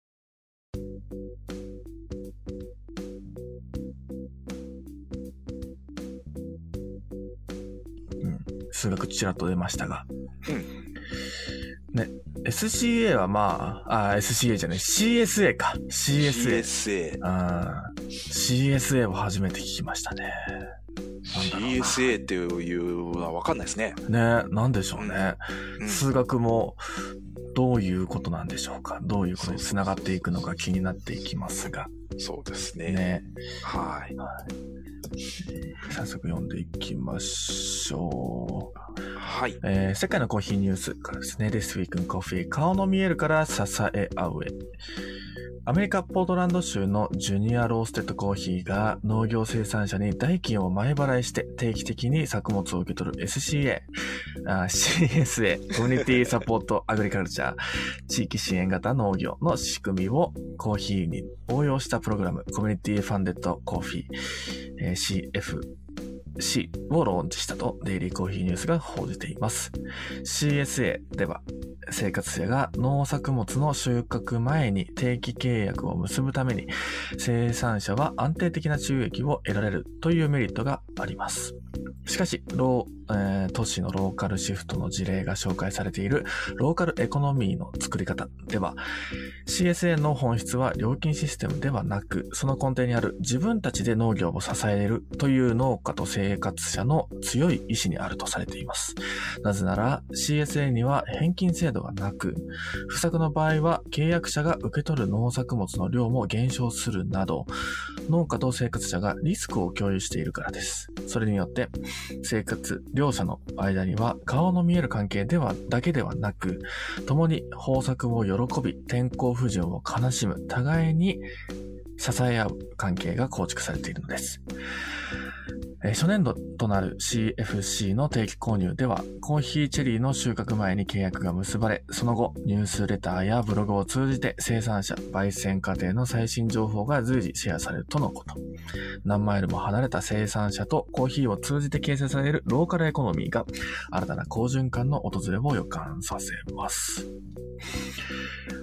S2: 数学ちらっと出ましたが。ね、SCA はまあ、あ、SCA じゃない、CSA か。CSA。
S1: CSA。
S2: あー CSA を初めて聞きましたね。
S1: CSA っていうのは分かんないですね。
S2: ね、なんでしょうね。
S1: うん
S2: 数学もどういうことなんでしょうかどういうことにつながっていくのか気になっていきますが、
S1: そうですね。
S2: ね。
S1: はい。
S2: 早速読んでいきましょう。
S1: はい。
S2: えー世界のコーヒーニュースからですね。This Week in Coffee 顔の見えるから支え合うへ。アメリカ・ポートランド州のジュニアローステッドコーヒーが農業生産者に代金を前払いして定期的に作物を受け取る SCA、あ CSA、コミュニティサポートアグリカルチャー、地域支援型農業の仕組みをコーヒーに応用したプログラム、コミュニティファンデッドコーヒー、えー CFC をローンチしたとデイリーコーヒーニュースが報じています。CSA では、生活者が農作物の収穫前に定期契約を結ぶために、生産者は安定的な収益を得られるというメリットがあります。しかし、えー都市のローカルシフトの事例が紹介されているローカルエコノミーの作り方では、CSA の本質は料金システムではなく、その根底にある自分たちで農業を支えるという農家と生活者の強い意志にあるとされています。なぜなら CSA には返金制度がなく、不作の場合は契約者が受け取る農作物の量も減少するなど、農家と生活者がリスクを共有しているからです。それによって、生活、両者の間には顔の見える関係では、だけではなく、共に豊作を喜び、天候不順を悲しむ、互いに支え合う関係が構築されているのです。初年度となる CFC の定期購入では、コーヒーチェリーの収穫前に契約が結ばれ、その後、ニュースレターやブログを通じて生産者、焙煎過程の最新情報が随時シェアされるとのこと。何マイルも離れた生産者とコーヒーを通じて形成されるローカルエコノミーが、新たな好循環の訪れを予感させます。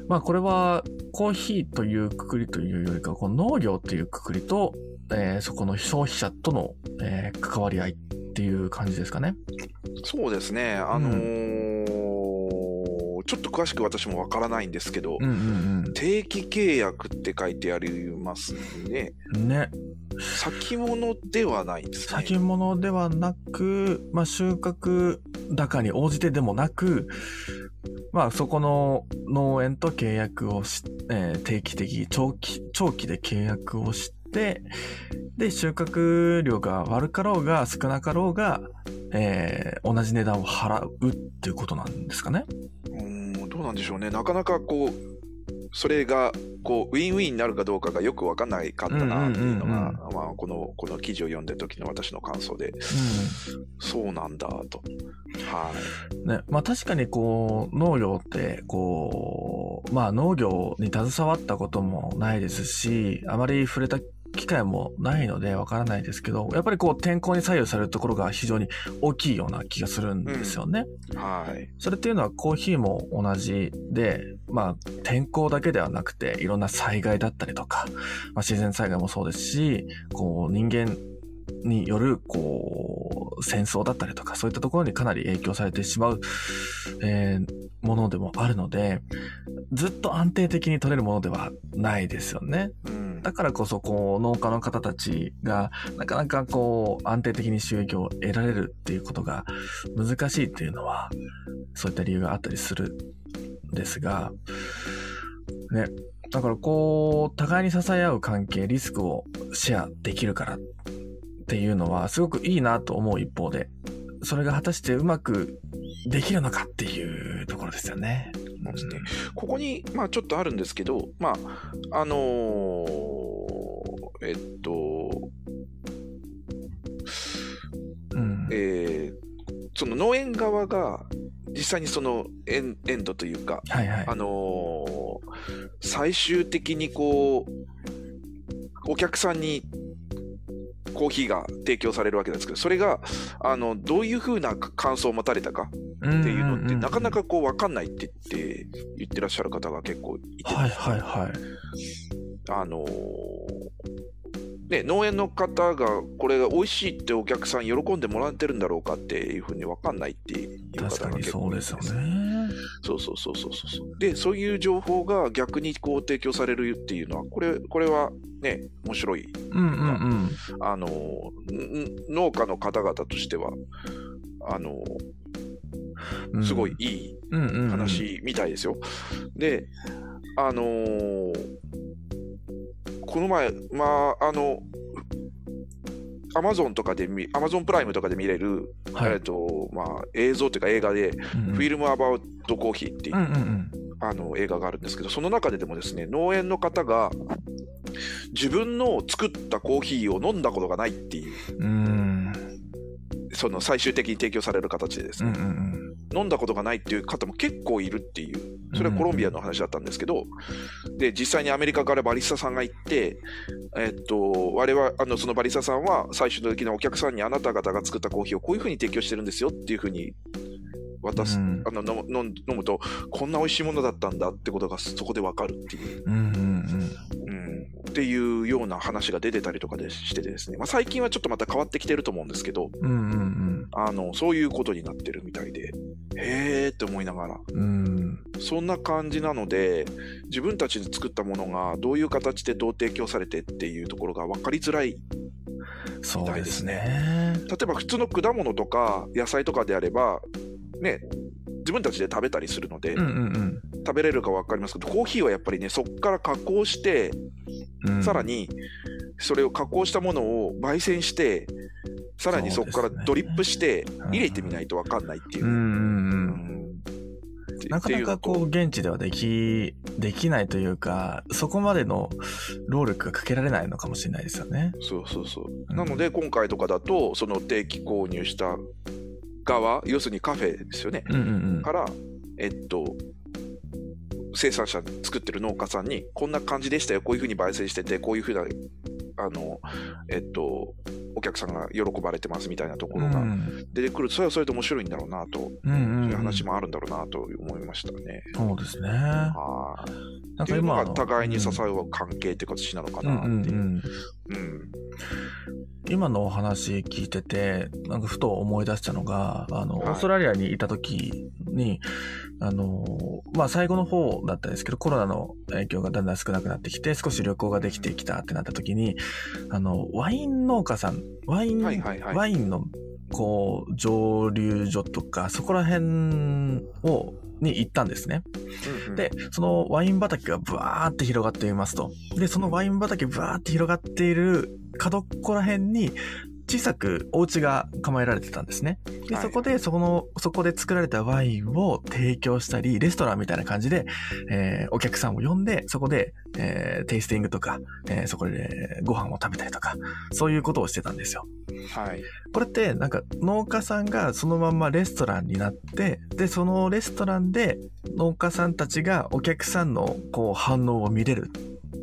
S2: まあこれはコーヒーというくくりというよりかこ農業というくくりと、えーそこの消費者との、えー関わり合いっていう感じですかね。
S1: そうですね、あのーちょっと詳しく私もわからないんですけど、
S2: うんうん
S1: 定期契約って書いてありますね。
S2: うん。ね。
S1: 先物ではないですね。
S2: 先物ではなく、まあ収穫高に応じてでもなく、まあそこの農園と契約をし、えー定期的、長期、長期で契約をして、で、収穫量が悪かろうが少なかろうが、えー同じ値段を払うっていうことなんですかね。
S1: うーんどうなんでしょうね。なかなかこう、それが、こう、ウィンウィンになるかどうかがよくわかんないかったなっていうのが、
S2: うんうんうん
S1: まあ、この、この記事を読んでる時の私の感想で、そうなんだ、と。は
S2: うん。ね。まあ確かにこう、農業って、こう、まあ農業に携わったこともないですし、あまり触れた機会もないのでわからないですけど、やっぱりこう天候に左右されるところが非常に大きいような気がするんですよね。
S1: い。はい。
S2: それっていうのはコーヒーも同じで、まあ天候だけではなくていろんな災害だったりとか、まあ、自然災害もそうですし、こう人間によるこう戦争だったりとかそういったところにかなり影響されてしまう、えーものでもあるので、ずっと安定的に取れるものではないですよね。
S1: うん。
S2: だからこそ、こう、農家の方たちが、なかなかこう、安定的に収益を得られるっていうことが難しいっていうのは、そういった理由があったりするんですが、ね。だからこう、互いに支え合う関係、リスクをシェアできるからっていうのは、すごくいいなと思う一方で、それが果たしてうまくできるのかっていうところですよね。
S1: そうですねここに、まあ、ちょっとあるんですけど、まあ、あのーえっと、
S2: うん。
S1: えーその農園側が実際にそのエンエンドというか、
S2: はいはい。
S1: あのー最終的にこう、お客さんにコーヒーが提供されるわけですけど、それが、あの、どういうふうな感想を持たれたか
S2: っ
S1: っていうのって、なかなかこう、わかんないって言って、言ってらっしゃる方が結構いて、
S2: はいはいはい。
S1: あのーね、農園の方がこれが美味しいってお客さん喜んでもらってるんだろうかっていうふうに分かんないっていう方が
S2: 確かに
S1: 結構いるん
S2: そうですよね。
S1: そうそうそうそうそう。で、そういう情報が逆にこう提供されるっていうのは、これ、これはね、面白い。
S2: うんうんうん。
S1: あの、ん農家の方々としては、あの、
S2: うん
S1: すごいいい
S2: うんうんうん
S1: 話みたいですよ。で、あのーこの前、まあ、あの、アマゾンとかで見、アマゾンプライムとかで見れる、
S2: はい。
S1: えっと、まあ、映像というか映画で、
S2: うんうん。
S1: フィルムアバウトコーヒーっていう、
S2: うんうん
S1: あの映画があるんですけど、その中ででもですね、農園の方が自分の作ったコーヒーを飲んだことがないっていう、
S2: うん。うん。
S1: その最終的に提供される形でです
S2: うんう
S1: ね、
S2: ん。
S1: 飲んだことがないっていう方も結構いるっていうそれはコロンビアの話だったんですけど、で、実際にアメリカからバリスタさんが行って、えっと、我々、あの、そのバリスタさんは最終的なお客さんにあなた方が作ったコーヒーをこういうふうに提供してるんですよっていうふうに渡す、
S2: うん。
S1: あの飲むと、こんな美味しいものだったんだってことがそこでわかるっていう。
S2: うんうん
S1: うん。っていうような話が出てたりとかでしててですね、まあ、最近はちょっとまた変わってきてると思うんですけど、
S2: うん。うんうん。
S1: あのそういうことになってるみたいで、へーって思いながら、
S2: うん。うん。
S1: そんな感じなので、自分たちで作ったものがどういう形でどう提供されてっていうところが分かりづらい。
S2: そうですね。
S1: 例えば普通の果物とか野菜とかであれば、ね、自分たちで食べたりするので、
S2: うんうん
S1: 食べれるか分かりますけど、コーヒーはやっぱりね、そこから加工して、
S2: うん。うん
S1: さら。にそれを加工したものを焙煎して、さらにそこからドリップして入れてみないと分かんないっていうう。
S2: んうんうなかなかこう、現地ではでき、できないというか、そこまでの労力がかけられないのかもしれないですよね。
S1: そうそうそう。
S2: うん
S1: なので、今回とかだと、その定期購入した側、要するにカフェですよね、
S2: うんうんうん
S1: か。ら、えっと、生産者、作ってる農家さんに、こんな感じでしたよ、こういうふうに焙煎してて、こういうふうな、あの、えっと、お客さんが喜ばれてますみたいなところが
S2: うん
S1: 出てくると、それはそれで面白いんだろうなと、
S2: うんうんうん
S1: そういう話もあるんだろうなと思いましたね。
S2: そうですね。
S1: はいっていうのが互いに支え合う関係って形なのか
S2: うんうん
S1: なっていうう。
S2: ん。
S1: うん
S2: 今のお話聞いてて、なんかふと思い出したのが、あの、
S1: はい。
S2: オーストラリアにいた時に、あの、まあ最後の方だったんですけど、コロナの影響がだんだん少なくなってきて、少し旅行ができてきたってなった時に、あの、ワイン農家さん、ワイン、
S1: はいはいはい。
S2: ワインの、こう、蒸留所とか、そこら辺を、に行ったんですね。
S1: うんうん
S2: で、そのワイン畑がブワーって広がっていますと。で、そのワイン畑ブワーって広がっている角っこら辺に、小さくお家が構えられてたんですね。で、
S1: はい
S2: そこで、そこの、そこで作られたワインを提供したり、レストランみたいな感じで、えーお客さんを呼んで、そこで、えーテイスティングとか、えーそこでご飯を食べたりとか、そういうことをしてたんですよ。
S1: はい。
S2: これってなんか農家さんがそのまんまレストランになって、で、そのレストランで農家さんたちがお客さんのこう反応を見れる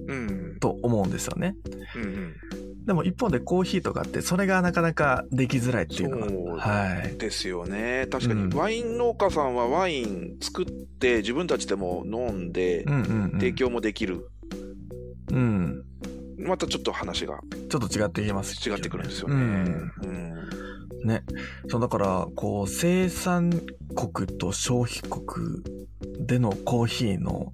S1: うん。
S2: と思うんですよね。
S1: うんうん。
S2: でも一方でコーヒーとかってそれがなかなかできづらいっていうの
S1: そう
S2: が。はい。
S1: ですよね。確かに、
S2: うん
S1: ワイン農家さんはワイン作って自分たちでも飲んで
S2: うんうん、うん。
S1: 提供もできる。
S2: うん。
S1: またちょっと話が
S2: ちょっと違ってきます
S1: 違ってくるんですよね。
S2: うん。
S1: うん
S2: ね。そう、だから、こう、生産国と消費国でのコーヒーの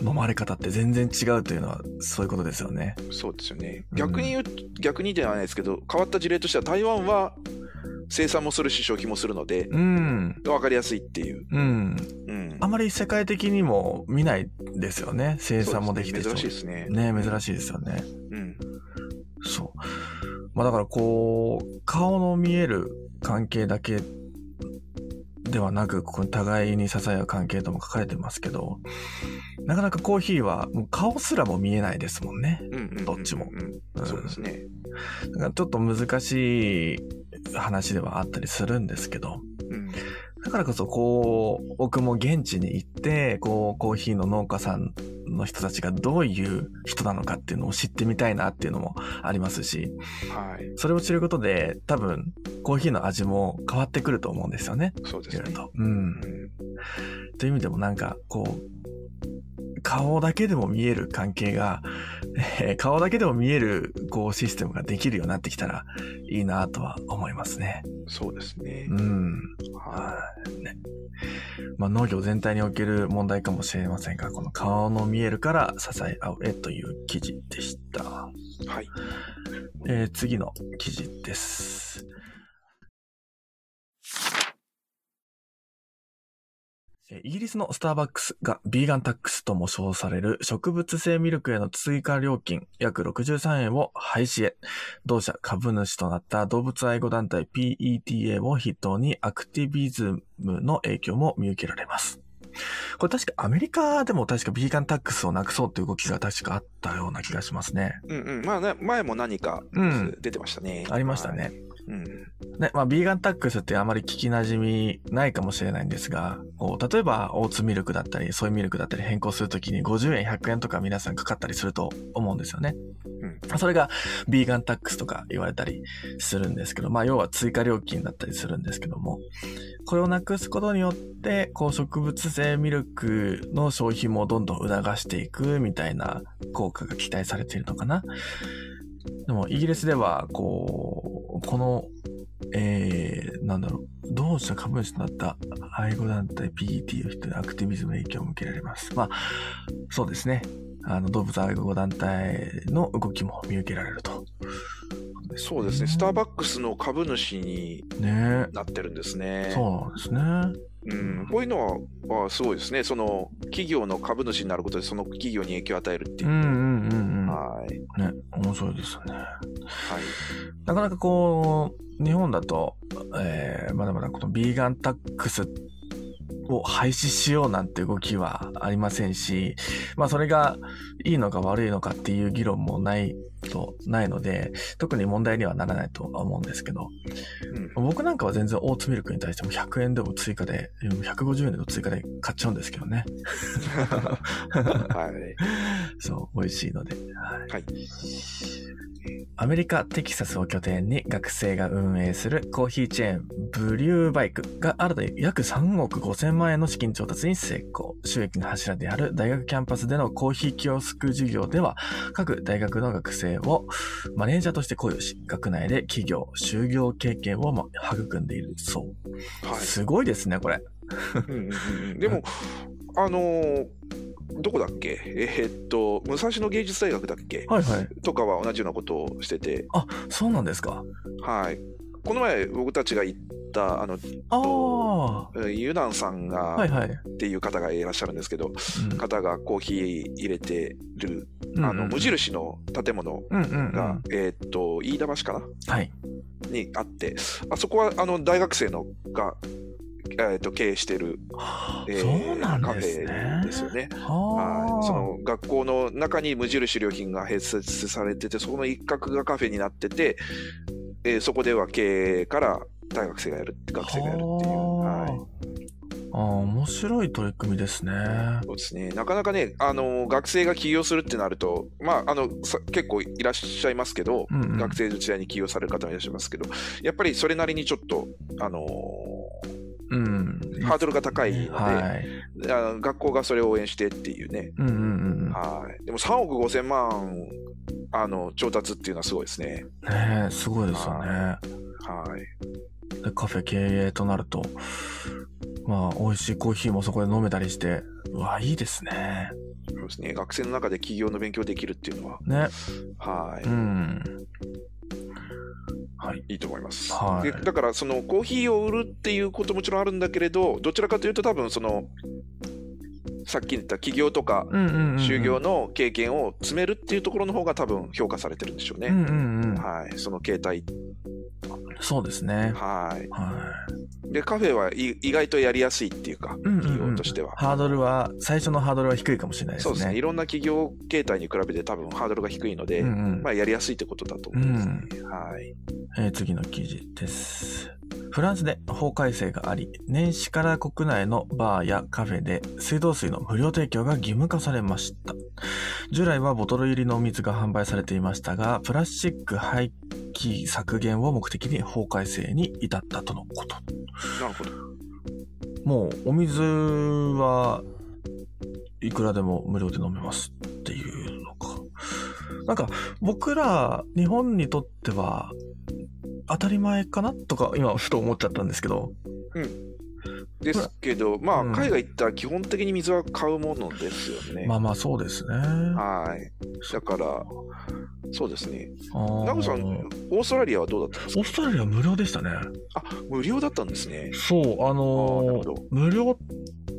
S2: 飲まれ方って全然違うというのはそういうことですよね。
S1: そうですよね。
S2: うん
S1: 逆に言う、逆にではないですけど、変わった事例としては台湾は生産もするし消費もするので、
S2: うん。
S1: 分かりやすいっていう。
S2: うん。
S1: うん。
S2: あまり世界的にも見ないですよね。生産もできて
S1: そうですね珍しいですね。
S2: ね珍しいですよね。
S1: うん。
S2: そう。まあだからこう、顔の見える関係だけではなく、ここに互いに支え合う関係とも書かれてますけど、なかなかコーヒーはもう顔すらも見えないですもんね。
S1: うんうんうんうん。
S2: どっちも
S1: うん。そうですね。
S2: だからちょっと難しい話ではあったりするんですけど、
S1: うん。
S2: だからこそ、こう、僕も現地に行って、こう、コーヒーの農家さんの人たちがどういう人なのかっていうのを知ってみたいなっていうのもありますし、
S1: はい。
S2: それを知ることで、多分、コーヒーの味も変わってくると思うんですよね。
S1: そうですね。
S2: と。うん
S1: う。ん。
S2: という意味でもなんか、こう、顔だけでも見える関係が、えー顔だけでも見える、こう、システムができるようになってきたらいいなとは思いますね。
S1: そうですね
S2: う。ん。
S1: は
S2: はい。ね。まあ、農業全体における問題かもしれませんが、この顔の見えるから支え合うえという記事でした。
S1: い。はい。
S2: えー次の記事です。えーイギリスのスターバックスがビーガンタックスとも称される植物性ミルクへの追加料金約63円を廃止へ。同社株主となった動物愛護団体 PETA を筆頭にアクティビズムの影響も見受けられます。これ確かアメリカでも確かビーガンタックスをなくそうという動きが確かあったような気がしますね。
S1: うんうん。まあね、前も何か
S2: うん
S1: 出てましたね。
S2: ありましたね。
S1: うん。
S2: ね、まあ、ビーガンタックスってあまり聞き馴染みないかもしれないんですが、こう、例えば、オーツミルクだったり、ソイミルクだったり変更するときに50円、100円とか皆さんかかったりすると思うんですよね。
S1: うん。
S2: それが、ビーガンタックスとか言われたりするんですけど、まあ、要は追加料金だったりするんですけども、これをなくすことによって、こう、植物性ミルクの消費もどんどん促していくみたいな効果が期待されているのかな。でも、イギリスでは、こう、この、えー、なんだろう、同社株主となった愛護団体 PET を人にアクティビズムの影響を受けられます。まあ、そうですね。あの、動物愛護団体の動きも見受けられると。
S1: そうですね。スターバックスの株主に
S2: ね
S1: なってるんですね。
S2: そうなんですね。
S1: うん。こういうのは、はすごいですね。その、企業の株主になることで、その企業に影響を与えるっていうう。
S2: んうんうんうん。
S1: はい。
S2: ね、面白いですよね。
S1: はい。
S2: なかなかこう、日本だと、えー、まだまだこのビーガンタックスを廃止しようなんて動きはありませんし、まあそれがいいのか悪いのかっていう議論もないと、ないので、特に問題にはならないとは思うんですけど、
S1: うん。
S2: 僕なんかは全然オーツミルクに対しても100円でも追加で、150円でも追加で買っちゃうんですけどね。
S1: はい。
S2: そう、美味しいので。はい
S1: はい。
S2: アメリカ・テキサスを拠点に学生が運営するコーヒーチェーンブリューバイクが新たに約3億5千万円の資金調達に成功。収益の柱である大学キャンパスでのコーヒーキオスク事業では各大学の学生をマネージャーとして雇用し、学内で企業、就業経験をま育んでいるそう。
S1: はい。
S2: すごいですね、これ。
S1: うんうんうんうんでも、あのーどこだっけ？えーっと、武蔵野芸術大学だっけ？
S2: はいはい。
S1: とかは同じようなことをしてて、
S2: あ、そうなんですか。
S1: はい。この前僕たちが行った、あの、
S2: あ
S1: ユナンさんが、
S2: はいはい。
S1: っていう方がいらっしゃるんですけど、
S2: うん
S1: 方がコーヒー入れてる、あの、無印の建物が、
S2: ん。
S1: えーっと、飯田橋かな？
S2: はい。
S1: にあって、あそこは、あの、大学生のが、えーっと、経営してる、えー
S2: そうなん
S1: カフ
S2: ですね。
S1: ェですよね。
S2: は
S1: はい、
S2: あ。
S1: その学校の中に無印良品が併設されてて、そこの一角がカフェになってて、えーそこでは経営から大学生がやる、学生がやるっていう。はい。
S2: はああ、面白い取り組みですね。
S1: そうですね。なかなかね、あの、学生が起業するってなると、まあ、あの、さ結構いらっしゃいますけど、
S2: うんうん
S1: 学生時代に起業される方もいらっしゃいますけど、やっぱりそれなりにちょっと、あの
S2: うん。
S1: ーハードルが高いので、
S2: はい。
S1: 学校がそれを応援してっていうね。
S2: うんうんうん。
S1: はい。でも3億5千万、あの、調達っていうのはすごいですね。
S2: ねえ、すごいですよね。
S1: はい。
S2: でカフェ経営となると、まあ、美味しいコーヒーもそこで飲めたりして、うわ、いいですね。
S1: そうですね。学生の中で起業の勉強できるっていうのは、
S2: ね。
S1: はい。
S2: うん。はい。
S1: いいと思います。
S2: はい
S1: でだから、そのコーヒーを売るっていうことももちろんあるんだけれど、どちらかというと多分その、さっき言った起業とか、
S2: うんうんうんうん。
S1: 就業の経験を積めるっていうところの方が多分評価されてるんでしょうね。
S2: うんうんうん。
S1: はい。その形態。
S2: そうですね。
S1: はい。
S2: はい。
S1: で、カフェはい意外とやりやすいっていうか、
S2: うんうんうん
S1: 企業としては。
S2: ハードルは、最初のハードルは低いかもしれないですね。
S1: そうですね。いろんな企業形態に比べて多分ハードルが低いので、
S2: うんうん
S1: まあやりやすいってことだと思いますね。はい。
S2: えー次の記事です。フランスで法改正があり、年始から国内のバーやカフェで水道水の無料提供が義務化されました。従来はボトル入りのお水が販売されていましたが、プラスチック廃棄削減を目的に法改正に至ったとのこと。
S1: なるほど。
S2: もうお水はいくらでも無料で飲めますっていうのか。なんか僕ら日本にとっては当たり前かなとか今ふと思っちゃったんですけど。
S1: ですけど、まあ、
S2: うん
S1: 海外行ったら基本的に水は買うものですよね。
S2: まあまあそうですね。
S1: はい。だから、そうですね。ナ
S2: ナ
S1: グさん、オーストラリアはどうだったんですか？
S2: オーストラリア無料でしたね。
S1: あ、無料だったんですね。
S2: そう、あのー無料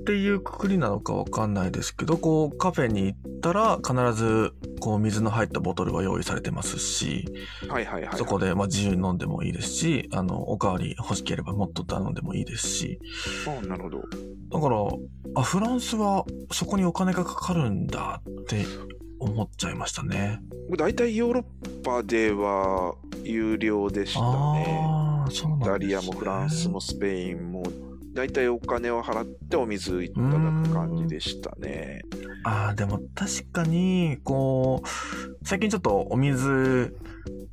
S2: っていうくくりなのかわかんないですけど、こうカフェに行ったら必ずこう水の入ったボトルは用意されてますし、
S1: はいはいはい。
S2: そこでまあ自由に飲んでもいいですし、あの、おかわり欲しければもっと頼んでもいいですし、
S1: あなるほど。
S2: だから、あ、フランスはそこにお金がかかるんだって思っちゃいましたね。
S1: 大体ヨーロッパでは有料でしたね。
S2: ああ、そうなん
S1: イ
S2: です、ね。
S1: タリアもフランスもスペインも大体お金を払ってお水いただく感じでしたね。
S2: ああ、でも確かに、こう、最近ちょっとお水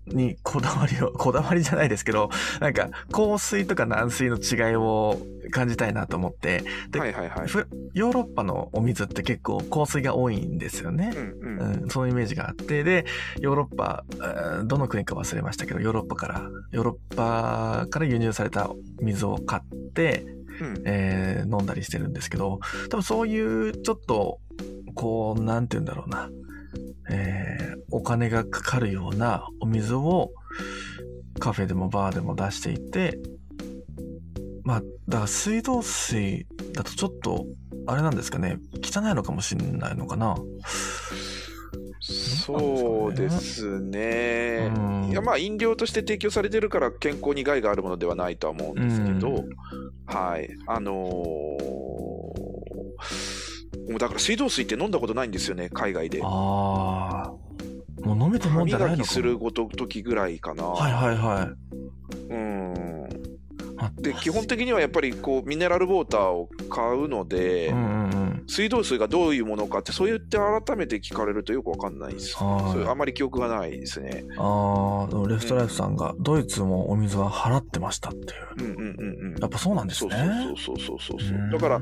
S2: にこだわりを、こだわりじゃないですけど、なんか、香水とか軟水の違いを感じたいなと思って、で
S1: はいはいはい。
S2: ふヨーロッパのお水って結構香水が多いんですよね。
S1: うんうん。
S2: うん、そのイメージがあって、で、ヨーロッパ、えーどの国か忘れましたけど、ヨーロッパから、ヨーロッパから輸入された水を買って、
S1: うん
S2: えー飲んだりしてるんですけど、多分そういうちょっと、こう、なんて言うんだろうな、えーお金がかかるようなお水をカフェでもバーでも出していて、まあ、だから水道水だとちょっと、あれなんですかね、汚いのかもしれないのかな。
S1: そうですね。
S2: うん
S1: いやまあ飲料として提供されてるから健康に害があるものではないとは思うんですけど、
S2: うん
S1: はい。あのーもうだから水道水って飲んだことないんですよね、海外で。
S2: ああ。もう飲めても
S1: 歯
S2: んじゃない
S1: 磨き
S2: のかな
S1: するごと時ぐらいかな。
S2: はいはいはい。
S1: うん。
S2: あ
S1: で、基本的にはやっぱりこう、ミネラルウォーターを買うので、
S2: うんうんうん。
S1: 水道水がどういうものかって、そう言って改めて聞かれるとよくわかんないです。
S2: はい
S1: そういうあまり記憶がないですね。
S2: ああ、レフトライフさんが、ドイツもお水は払ってましたっていう。
S1: うんうんうんうん。
S2: やっぱそうなんです
S1: そう
S2: ね。
S1: そうそうそうそうそう
S2: うん
S1: だから、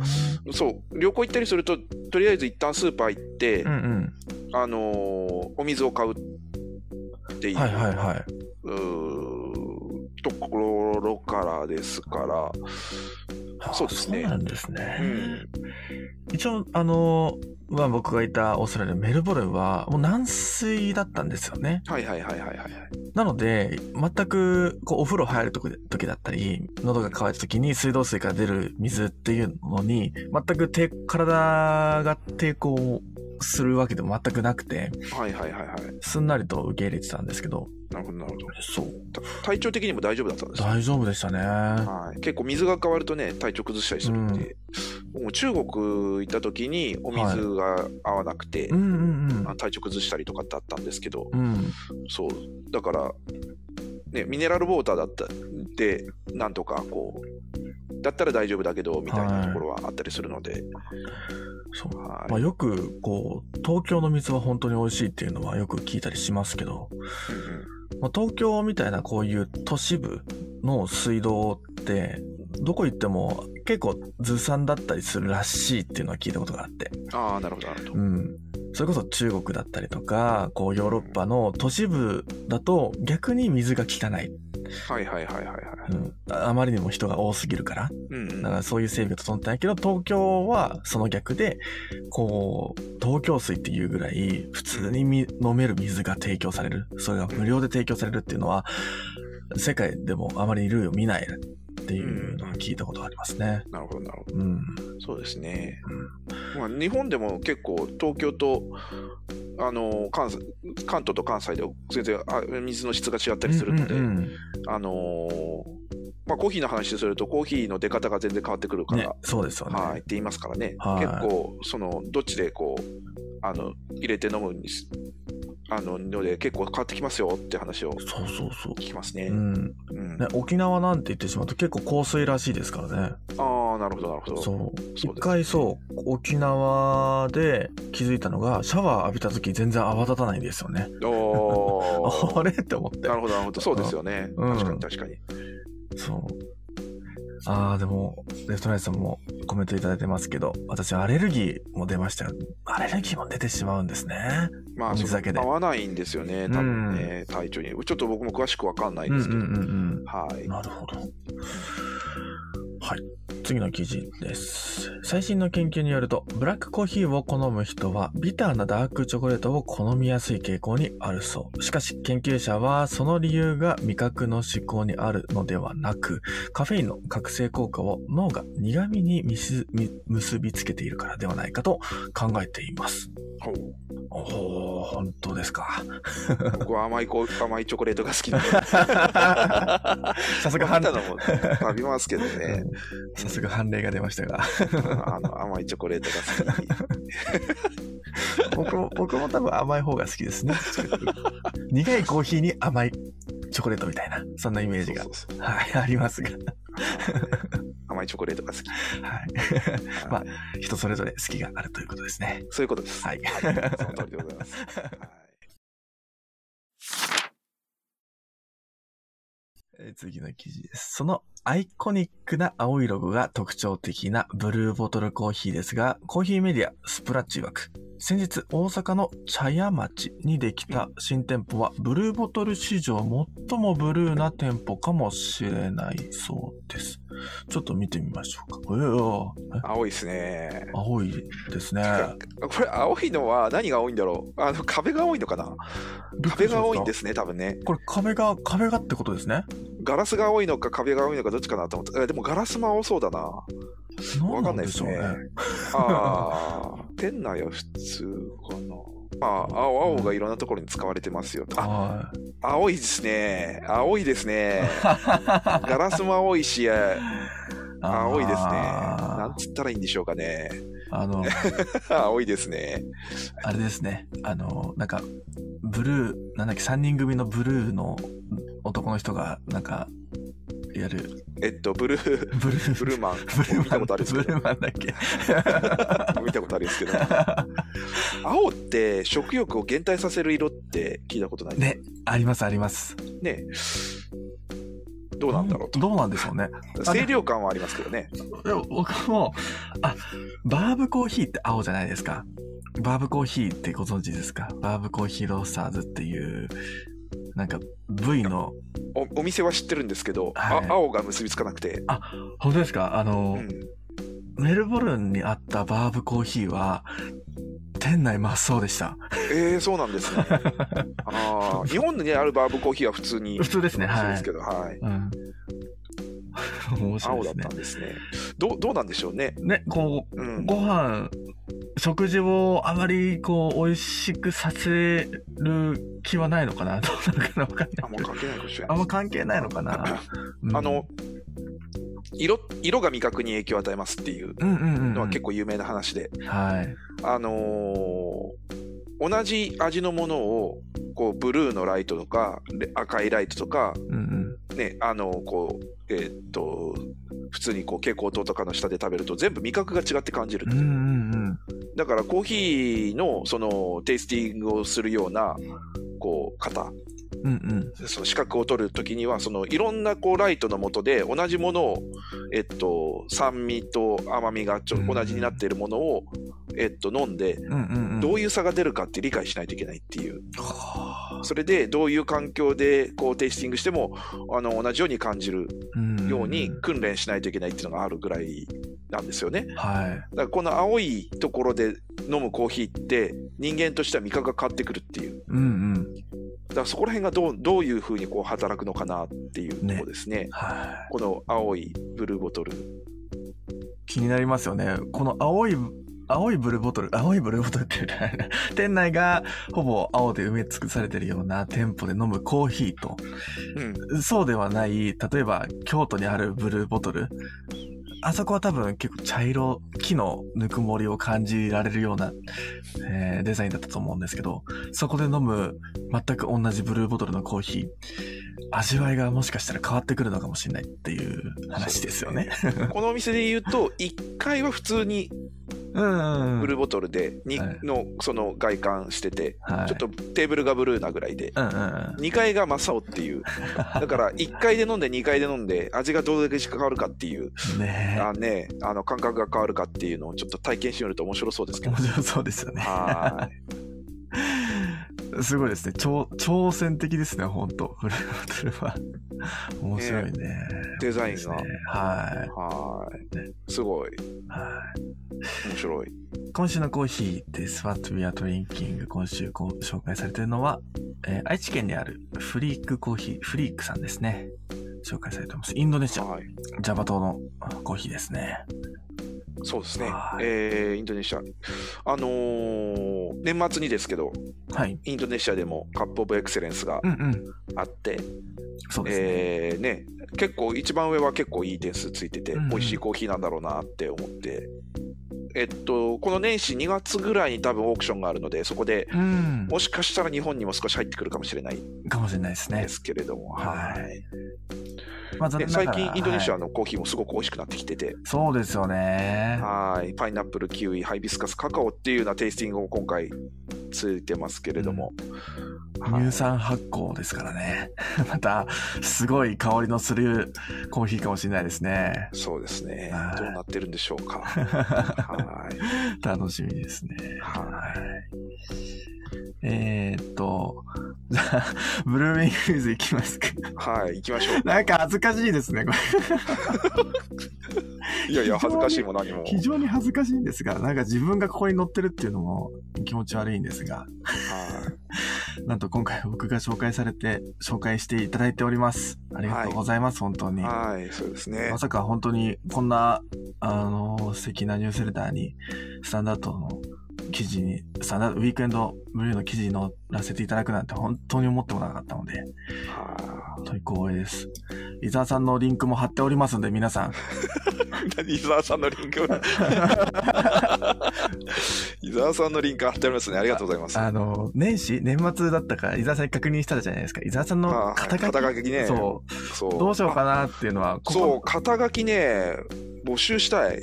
S1: そう、旅行行ったりすると、とりあえず一旦スーパー行って、
S2: うんうん。
S1: あのーお水を買うっていう,、
S2: はいはいはい。
S1: うーところからですから、
S2: あ
S1: そうですね
S2: そうなんです
S1: う
S2: ね。
S1: ん、
S2: 一応、あの、まあ、僕がいたオーストラリア、メルボルンは、もう軟水だったんですよね。
S1: はいはいはいはいはいはい。
S2: なので、全く、こう、お風呂入る時時だったり、喉が渇いた時に水道水から出る水っていうのに、全く抵体が抵抗するわけでも全くなくて、
S1: はいはいはいはい。
S2: すんなりと受け入れてたんですけど、
S1: なるほどなるほど。
S2: そう。
S1: た体調的にも大丈夫だったんですか？
S2: 大丈夫でしたね。
S1: はい、結構水が変わるとね体調崩したりするんで、もう中国行った時にお水が合わなくて、
S2: うんうん
S1: あ体調崩したりとかってあったんですけど、
S2: うん。うん。
S1: そうだから、ね、ミネラルウォーターだったでなんとかこうだったら大丈夫だけどみたいなところはあったりするので、
S2: そう。
S1: はい
S2: まあ、よく、こう、東京の水は本当に美味しいっていうのはよく聞いたりしますけど、まあ、東京みたいなこういう都市部の水道って、どこ行っても結構ずさんだったりするらしいっていうのは聞いたことがあって。
S1: うんうん、ああなるほどなるほど、
S2: うん。それこそ中国だったりとか、こうヨーロッパの都市部だと逆に水が汚い。
S1: はいはいはいはいはい、
S2: うん。ああまりにも人が多すぎるから。
S1: うんうん
S2: だからそういう整備が整ってないけど、東京はその逆で、こう、東京水っていうぐらい、普通にみ飲める水が提供される。それが無料で提供されるっていうのは、世界でもあまり類を見ないっていうのは聞いたことがありますね。
S1: なるほどなるほど。
S2: うん。
S1: そうですね、まあ、日本でも結構東京とあの関西関東と関西で全然あ水の質が違ったりするので、あのーまあ、コーヒーの話するとコーヒーの出方が全然変わってくるから、
S2: ね、そうですよね。
S1: はいって言いますからね、
S2: はい。
S1: 結構そのどっちでこうあの入れて飲むにすあのので結構変わってきますよって話を
S2: そうそうそう。
S1: 聞きますね。
S2: うん。
S1: うん
S2: ね、沖縄なんて言ってしまうと結構香水らしいですからね。
S1: ああなるほどなるほど。
S2: そう。一回そう、沖縄で気づいたのが、シャワー浴びた時全然泡立たないんですよね。
S1: おー
S2: あれ？って思って
S1: な。るほどなるほどそうですよね。
S2: うん
S1: 確かに確かに。
S2: そう。ああ、でも、レフトナイトさんもコメントいただいてますけど、私アレルギーも出ましたよ。アレルギーも出てしまうんですね。
S1: まあ、
S2: 水だけで
S1: 合わないんですよね、多分ね、体調に。ちょっと僕も詳しくわかんないですけど。
S2: うんうんうん
S1: はい
S2: うん。。なるほど。はい。次の記事です。最新の研究によると、ブラックコーヒーを好む人は、ビターなダークチョコレートを好みやすい傾向にあるそう。しかし、研究者は、その理由が味覚の思考にあるのではなく、カフェインの覚醒効果を脳が苦味に結びつけているからではないかと考えています。
S1: ほう
S2: おー、本当ですか。
S1: 僕は甘いコー甘いチョコレートが好きなので。
S2: さすが判
S1: まあたのも食べますけどね。
S2: さすが判例が出ましたが。
S1: あの甘いチョコレートが好き。
S2: 僕も、僕も多分甘い方が好きですね。苦いコーヒーに甘いチョコレートみたいな、そんなイメージがはい、ありますが。
S1: 甘いチョコレートが好き。
S2: はい。まあ人それぞれ好きがあるということですね。
S1: そういうことです。
S2: はい。
S1: その通りでございます。
S2: 次の記事です。そのアイコニックな青いロゴが特徴的なブルーボトルコーヒーですが、コーヒーメディアスプラッチ曰く、先日大阪の茶屋町にできた新店舗は、ブルーボトル史上最もブルーな店舗かもしれないそうです。ちょっと見てみましょうか。えーえ
S1: 青いですね。
S2: 青いですね。
S1: これ青いのは何が青いんだろう？あの壁が青いのかな？壁が青いんですすね、多分ね。
S2: これ壁が、壁がってことですね。
S1: ガラスが青いのか壁が青いのかどっちかなと思って。えでもガラスも青そうだな。わ
S2: 何
S1: か
S2: なん。
S1: ないですね。ああ、店内は普通かな。ああ、青、青がいろんなところに使われてますよ。あ、
S2: は
S1: 青いですね。青いですね。
S2: い。
S1: ガラスも青いし、青いですね。なんつったらいいんでしょうかね。
S2: あの、
S1: 青いですね。
S2: あれですね。あの、なんか、ブルー、なんだっけ、3人組のブルーの男の人が、なんか、やる、
S1: えっと、ブルー、
S2: ブルー、
S1: ブルーマン。
S2: ブルーマン、
S1: 見たことあるんですけど
S2: ブルー。マンだっけ？
S1: 見たことあるんですけど。青って食欲を減退させる色って聞いたことない
S2: ね、ありますあります。
S1: ねどうなんだろうと。
S2: どうなんでしょうね。
S1: 清涼感はありますけどね。
S2: でも僕も、あ、バーブコーヒーって青じゃないですか？バーブコーヒーってご存知ですか？バーブコーヒーロースターズっていう、なんか V の、
S1: おお店は知ってるんですけど、
S2: はい
S1: あ青が結びつかなくて。
S2: 本当ですか？あの、
S1: うん
S2: メルボルンにあったバーブコーヒーは、店内真っ青でした。
S1: えー、そうなんですね。あー日本にあるバーブコーヒーは普通に。
S2: 普通ですねはい
S1: そうですけど、はい。
S2: うん。面白い
S1: 青だっ
S2: ですね
S1: たんですね。どう、どうなんでしょうね。
S2: ね、こう、
S1: うん。
S2: ご飯、食事をあまりこう、美味しくさせる気はないのかな どうなのかなわかん
S1: あんま
S2: ない。
S1: 関係ないかもしれ
S2: あ
S1: なんい。
S2: ま関係ないのかな、うん
S1: あの、色、色が味覚に影響を与えますっていう。のは結構有名な話で、
S2: はい。
S1: あのー同じ味のものを、こう、ブルーのライトとか、レ赤いライトとか、
S2: うん
S1: ね、あの、こう、えーっと、普通にこう、蛍光灯とかの下で食べると全部味覚が違って感じる
S2: うん。うんうんうん。
S1: だからコーヒーのそのテイスティングをするようなこう方
S2: うんうん。
S1: その資格を取るときにはそのいろんなこうライトの下で同じものを、えっと、酸味と甘みがちょ
S2: うん
S1: 同じになっているものを、えっと、飲んで
S2: うんうんうん。
S1: どう
S2: い
S1: いう差が出るかって理解しないといけないっていう
S2: は
S1: それでどういう環境でこうテイスティングしてもあの同じように感じるように訓練しないといけないっていうのがあるぐらいなんですよね。
S2: はい。
S1: だからこの青いところで飲むコーヒーって人間としては味覚が変わってくるっていう
S2: うんうん。
S1: だからそこら辺がどうどういうふうにこう働くのかなっていうところですね
S2: は
S1: この青いブルーボトル
S2: い。気になりますよね。この青い、青いブルーボトル、青いブルーボトルって言うな 店内がほぼ青で埋め尽くされてるような店舗で飲むコーヒーと、
S1: うん
S2: そうではない、例えば京都にあるブルーボトル。あそこは多分結構茶色、木のぬくもりを感じられるような、えーデザインだったと思うんですけど、そこで飲む全く同じブルーボトルのコーヒー、味わいがもしかしたら変わってくるのかもしれないっていう話ですよね。
S1: このお店で言うと1階は普通に。ブルーボトルで、のその外観してて、
S2: はい、
S1: ちょっとテーブルがブルーなぐらいで
S2: うんうんうん。
S1: 2階が真っ青っていうだから1階で飲んで2階で飲んで味がどれだけ変わるかっていう
S2: ね
S1: あねあの感覚が変わるかっていうのをちょっと体験してみると面白そうです
S2: え。
S1: けど
S2: 面白そうですよね。
S1: は
S2: すごいですね。挑挑戦的ですね、本当ブルーボトルは。面白いね。
S1: いデザインが
S2: はい。
S1: はいすごい
S2: はい。
S1: 面白い
S2: 今週のコーヒーです。What We Are Drinking 今週こう紹介されているのは、えー愛知県にあるフリークコーヒー、フリークさんですね。紹介されています。インドネシア、
S1: はい
S2: ジャバ島のあコーヒーですね。
S1: そうですね
S2: はい
S1: えーインドネシアあのー年末にですけど
S2: はい。
S1: インドネシアでもカップオブエクセレンスが
S2: うんうん。
S1: あって、
S2: そうですね。
S1: えーね、結構一番上は結構いい点数ついてて、
S2: うんうん
S1: 美味しいコーヒーなんだろうなって思って、えっと、この年始2月ぐらいに多分オークションがあるので、そこで
S2: うん。
S1: もしかしたら日本にも少し入ってくるかもしれない
S2: かもしれないですね
S1: で。すけれども、
S2: はい
S1: はい
S2: まあ、
S1: 最近、インドネシア
S2: はい
S1: のコーヒーもすごく美味しくなってきてて、
S2: そうですよね。
S1: はい、パイナップル、キウイ、ハイビスカス、カカオっていうようなテイスティングも今回ついてますけれども、はい
S2: 乳酸発酵ですからね。また、すごい香りのするコーヒーかもしれないですね。
S1: そうですね
S2: は、い
S1: どうなってるんでしょうか。はい
S2: 楽しみですね。
S1: はい
S2: えーっと、じゃあ、ブルーミングイズいきますか。
S1: はい、行きましょう。
S2: なんか恥ずかしいですね、これ。
S1: いやいや、恥ずかしいも何も。
S2: 非常に恥ずかしいんですが、なんか自分がここに乗ってるっていうのも気持ち悪いんですが、
S1: はい
S2: なんと今回僕が紹介されて、紹介していただいております。ありがとうございます、本当に。
S1: はい、そうですね
S2: ま。さか本当にこんな、あの、素敵なニュースレターに、スタンダードの記事に、スタンダード、ウィークエンドブルーの記事に載らせていただくなんて本当に思ってもなかったので、
S1: は
S2: 本当に光栄です。伊沢さんのリンクも貼っておりますんで、皆さん。
S1: い伊沢さんのリンク 伊沢さんのリンク貼ってありますね。ありがとうございます。
S2: あの、年始、年末だったから、伊沢さんに確認したじゃないですか。伊沢さんの
S1: あ
S2: 肩書き？
S1: 肩書きね
S2: そ。
S1: そうう。
S2: どうしようかなっていうのは、ここ
S1: そう、肩書きね、募集したい。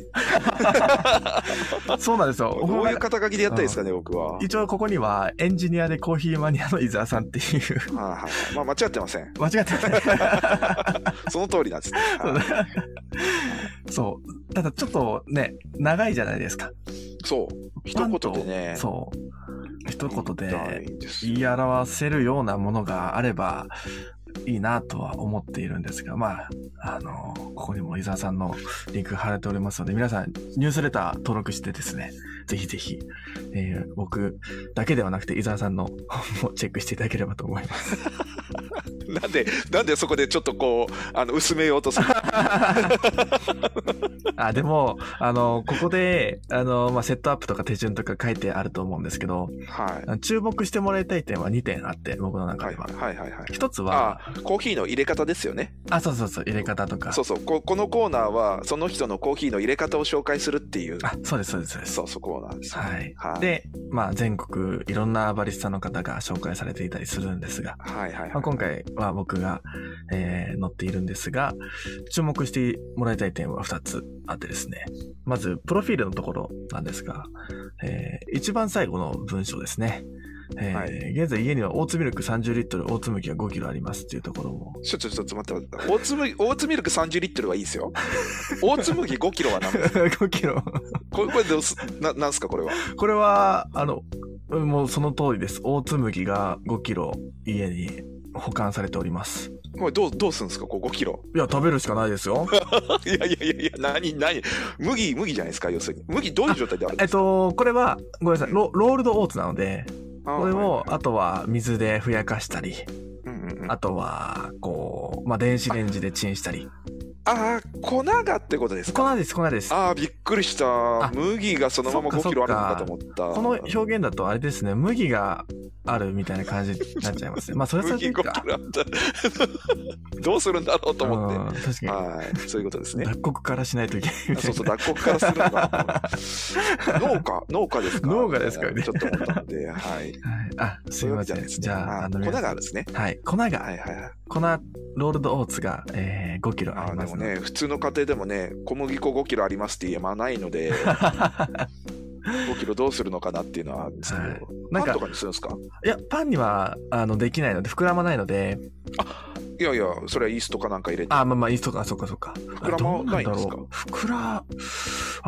S2: そうなんですよ。
S1: どういう肩書きでやったらいいですかね、僕は。はい
S2: 一応ここには、エンジニアでコーヒーマニアの伊沢さんっていう、
S1: はい。まあ、間違ってません。
S2: 間違ってない。
S1: その通りなんですね。はい
S2: そう。ただちょっとね、長いじゃないですか。
S1: そう。一言でね。
S2: そう。一言で言い表せるようなものがあればいいなとは思っているんですが、まあ、あの、ここにも伊沢さんのリンクが貼られておりますので、皆さんニュースレター登録してですね、ぜひぜひ、えー僕だけではなくて伊沢さんの本もチェックしていただければと思います。
S1: なんで、なんでそこでちょっとこう、あの、薄めようとする。
S2: あ、でも、あの、ここで、あの、まあ、セットアップとか手順とか書いてあると思うんですけど、
S1: はい。
S2: 注目してもらいたい点は2点あって、僕の中
S1: はい
S2: では。
S1: はいはいはい。
S2: 一つは、
S1: あ、コーヒーの入れ方ですよね。
S2: あ、そうそうそう、入れ方とか。
S1: そうそうこ。このコーナーは、その人のコーヒーの入れ方を紹介するっていう、
S2: あ、そうです、そうです、そうです。
S1: そうそう、コーナーですよ
S2: は
S1: ね。
S2: い。
S1: はい。
S2: で、まあ、全国いろんなバリスタの方が紹介されていたりするんですが、
S1: はいはいはい。
S2: まあ、今回は僕が、えー載っているんですが、注目してもらいたい点は2つあってですね。まず、プロフィールのところなんですが、えー一番最後の文章ですね。えー
S1: はい
S2: 現在家にはオーツミルク30リットル、オーツ麦が5キロありますっていうところも。
S1: ちょ、ちょ、ちょっと待って待って。オーツ麦、オーツミルク30リットルはいいですよ。オーツ麦5キロは何ですか
S2: ？5キロ。
S1: これ、これどうす、な、なんすかこれは？
S2: これは、あの、もうその通りです。オーツ麦が5キロ家に保管されております。
S1: これどう、どうするんですか？こう5キロ？
S2: いや、食べるしかないですよ。
S1: いやいやいやいや、何、何？麦、麦じゃないですか？要するに。麦どういう状態であるん
S2: えっ
S1: ですか？
S2: と、これは、ごめんなさい、ロロールドオーツなので、
S1: あ
S2: これを、
S1: はい
S2: あとは水でふやかしたり、あとは、こう、まあ、電子レンジでチンしたり。
S1: あー、粉がってことですか？
S2: 粉です、粉です。
S1: ああ、びっくりした
S2: あ。
S1: 麦がそのまま
S2: そっか
S1: 5キロあるのかと思った。
S2: この表現だとあれですね、麦があるみたいな感じになっちゃいますね。まあ、それはそれでい
S1: 麦5
S2: いか
S1: キ。ロあった。どうするんだろうと思って。
S2: うん確か
S1: はい、そういうことです
S2: に。
S1: ね。
S2: 脱穀からしないといけないみた
S1: そ
S2: いうな。
S1: そう、脱穀からするのが。農家農家ですか？
S2: 農家ですかね
S1: ちょっと思ったので、はい。
S2: はいあ、すいません。じゃあ、あの、
S1: 粉があるんですね。
S2: はい。粉が、
S1: はいはいはい。
S2: 粉、ロールドオーツが、えー、5キロありますので。
S1: ね、普通の家庭でもね、小麦粉5キロありますって言えまないので、5キロどうするのかなっていうのはあるんですけど、
S2: はいなんか
S1: パンとかにするんですか？
S2: いや、パンには、あの、できないので、膨らまないので、
S1: いやいや、それはイーストかなんか入れて。
S2: あ、まあまあ、いいとか、そっかそっか。
S1: 膨らまないんですか？
S2: 膨ら、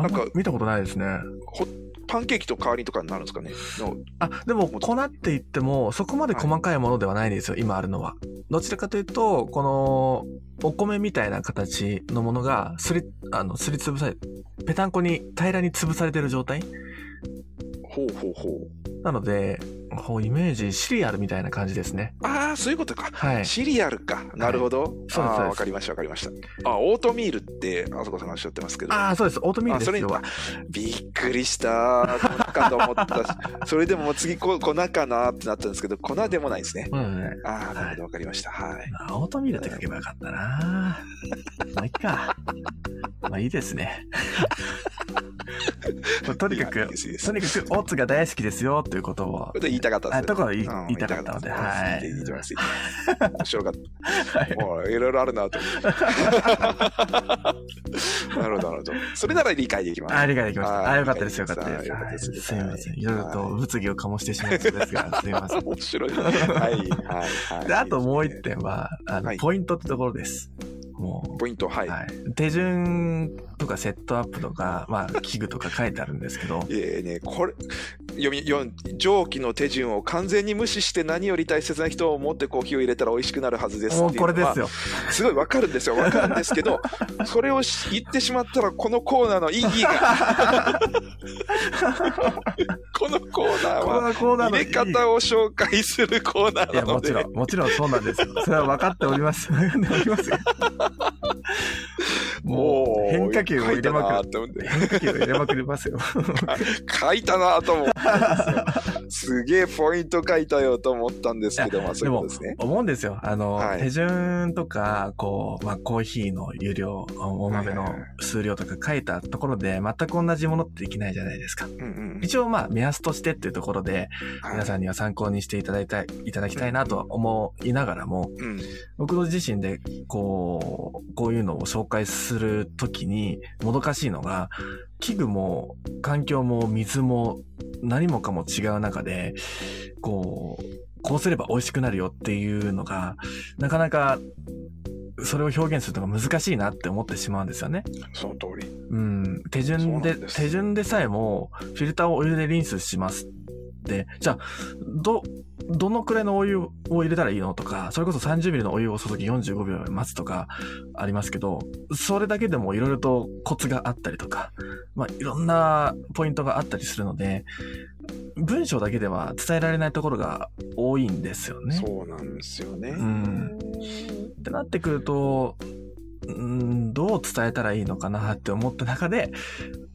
S1: なんか
S2: ま見たことないですね。
S1: パンケーキと代わりとかになるんですかね？の
S2: あ、でも、粉って言っても、そこまで細かいものではないんですよ、今あるのは。どちらかというと、この、お米みたいな形のものが、すり、あの、すりつぶされ、ぺたんこに平らに潰されてる状態？
S1: ほうほうほう。
S2: なので、こうイメージ、シリアルみたいな感じですね。
S1: ああ、そういうことか。
S2: はい。
S1: シリアルか。なるほど。
S2: そうです
S1: ああ、
S2: そうです
S1: わかりました、わかりました。あ、オートミールって、あそこさんがおっしゃってますけど。
S2: ああ、そうです。オートミールですよ。
S1: びっくりした。粉かと思ったし。それでも次こ粉かなってなったんですけど、粉でもないですね。
S2: うんね。
S1: ああ、なるほど、わかりました。はい。
S2: あオートミールって書けばよかったなまあいいか。まあいいですね。とにかくとにかくオーツが大好きですよということを
S1: 言いたかったです。
S2: あところ言いたかったので、はい。
S1: 言い。てます。言いて。ます面白かった。
S2: はい
S1: もういろいろあるなと思って。なるほど、なるほど。それなら理解できます。
S2: あ、理解できました。
S1: はい
S2: あ、よかった。です、よかった。です。はいすみません。いろいろと
S1: はい
S2: 物議を醸してしまいそうですが、すみません。
S1: 面白い。はい、はい、はい。
S2: で、あともう一点は、あの、
S1: はい
S2: ポイントってところです。もう、
S1: ポイント、はい。
S2: はい。手順とかセットアップとか、まあ、器具とか書いてあるんですけど、
S1: いえね、これ、読み、読ん上記の手順を完全に無視して何より大切な人を思ってコーヒーを入れたら美味しくなるはずですっていうのは
S2: これですよ。
S1: すごいわかるんですよ。わかるんですけど、それをし言ってしまったら、このコーナーの意義が、このコーナー
S2: こ
S1: は、入れ方を紹介するコーナーなので、
S2: もちろん、もちろんそうなんですよ。それは分かっております。もう、変化球を入れまくる。変化球を入れまくりますよ。
S1: 書いたなと思ったんで すげえポイント書いたよと思ったんですけど、まあそういうことですね。
S2: 思うんですよ。あの、
S1: はい
S2: 手順とか、こう、まあ、コーヒーの湯量、お豆の数量とか書いたところで、全く同じものってできないじゃないですか。
S1: うんうん
S2: 一応、まあ、目安としてっていうところで、
S1: はい
S2: 皆さんには参考にしていただいたい、いただきたいなとは思いながらも、
S1: うん
S2: 僕の自身で、こう、こういうのを紹介するときに、もどかしいのが、器具も、環境も、水も、何もかも違う中で、こう、こうすれば美味しくなるよっていうのが、なかなか、それを表現するのが難しいなって思ってしまうんですよね。
S1: その通り。
S2: うん。手順で、
S1: です
S2: 手順でさえも、フィルターをお湯でリンスしますじゃあ、ど、どのくらいのお湯を入れたらいいのとか、それこそ30ミリのお湯を注ぎ45秒待つとかありますけど、それだけでもいろいろとコツがあったりとか、まあいろんなポイントがあったりするので、文章だけでは伝えられないところが多いんですよね。
S1: そうなんですよね。
S2: んってなってくると、うん、どう伝えたらいいのかなって思った中で、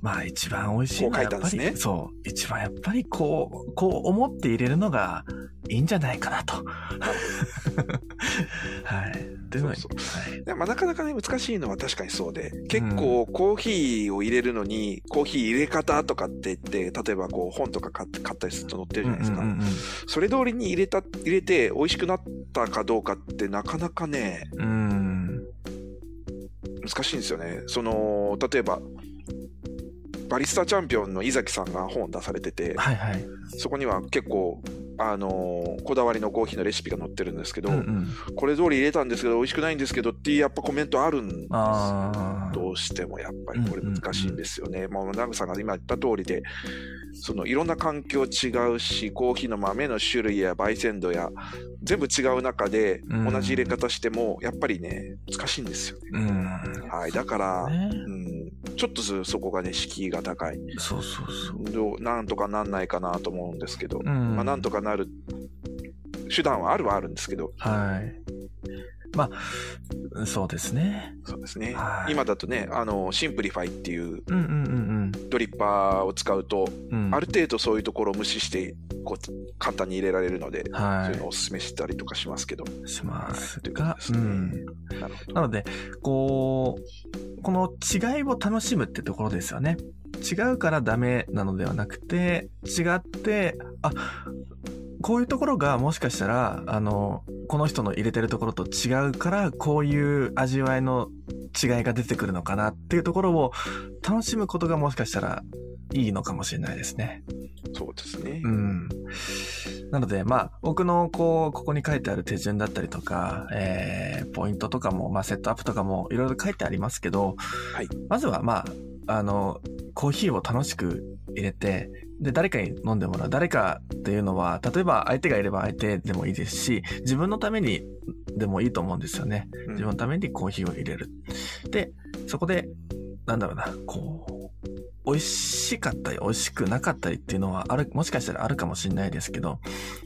S2: まあ一番美味しいのはやっぱり、
S1: ね
S2: そう、一番やっぱりこう、こう思って入れるのがいいんじゃないかなと。はい。っていう
S1: そう
S2: はい
S1: まあ、なかなかね、難しいのは確かにそうで、結構コーヒーを入れるのに、コーヒー入れ方とかって言って、例えばこう本とか買って買ったりすると載ってるじゃないですか。それ通りに入れた、入れて美味しくなったかどうかってなかなかね、
S2: うんうん。
S1: 難しいんですよね。その、例えば、バリスタチャンピオンの井崎さんが本を出されてて、
S2: はいはい。
S1: そこには結構、あのーこだわりのコーヒーのレシピが載ってるんですけど、
S2: うんうん。
S1: これ通り入れたんですけど美味しくないんですけどっていうやっぱコメントあるんです。どうしてもやっぱりこれ難しいんですよね。まあ、ナグさんが今言った通りで、そのいろんな環境違うし、コーヒーの豆の種類や焙煎度や全部違う中で
S2: うん
S1: 同じ入れ方してもやっぱりね、難しいんですよね。
S2: うん。
S1: はい。だから、
S2: ね、
S1: うん、ちょっとずそこがね、敷居が高い。
S2: そうそうそう。
S1: どうなんとかなんないかなと思うんですけど、
S2: うん
S1: まあなんとかなる手段はあるはあるんですけど、
S2: はい。まあ、そうですね。
S1: そうですね
S2: は。い
S1: 今だとね、あの、シンプリファイっていう
S2: うんうんうん
S1: ドリッパーを使うと、
S2: うん。うん、
S1: ある程度そういうところを無視して、こう、簡単に入れられるので、
S2: は
S1: そういうのをお勧めしたりとかしますけど。
S2: い。します
S1: ということ
S2: が
S1: で、すね
S2: うん。
S1: なるほど。
S2: なので、こう、この違いを楽しむってところですよね。違うからダメなのではなくて、違って、あ、こういうところがもしかしたら、あの、この人の入れてるところと違うから、こういう味わいの違いが出てくるのかなっていうところを楽しむことがもしかしたらいいのかもしれないですね。
S1: そうですね
S2: う。ん。なので、まあ、僕の、こう、ここに書いてある手順だったりとか、えー、ポイントとかも、まあ、セットアップとかも、いろいろ書いてありますけど、
S1: はい
S2: まずは、まあ、あの、コーヒーを楽しく入れて、で、誰かに飲んでもらう。誰かっていうのは、例えば相手がいれば相手でもいいですし、自分のためにでもいいと思うんですよね。
S1: うん
S2: 自分のためにコーヒーを入れる。で、そこで、なんだろうな、こう、美味しかったり美味しくなかったりっていうのはある、もしかしたらあるかもしれないですけど、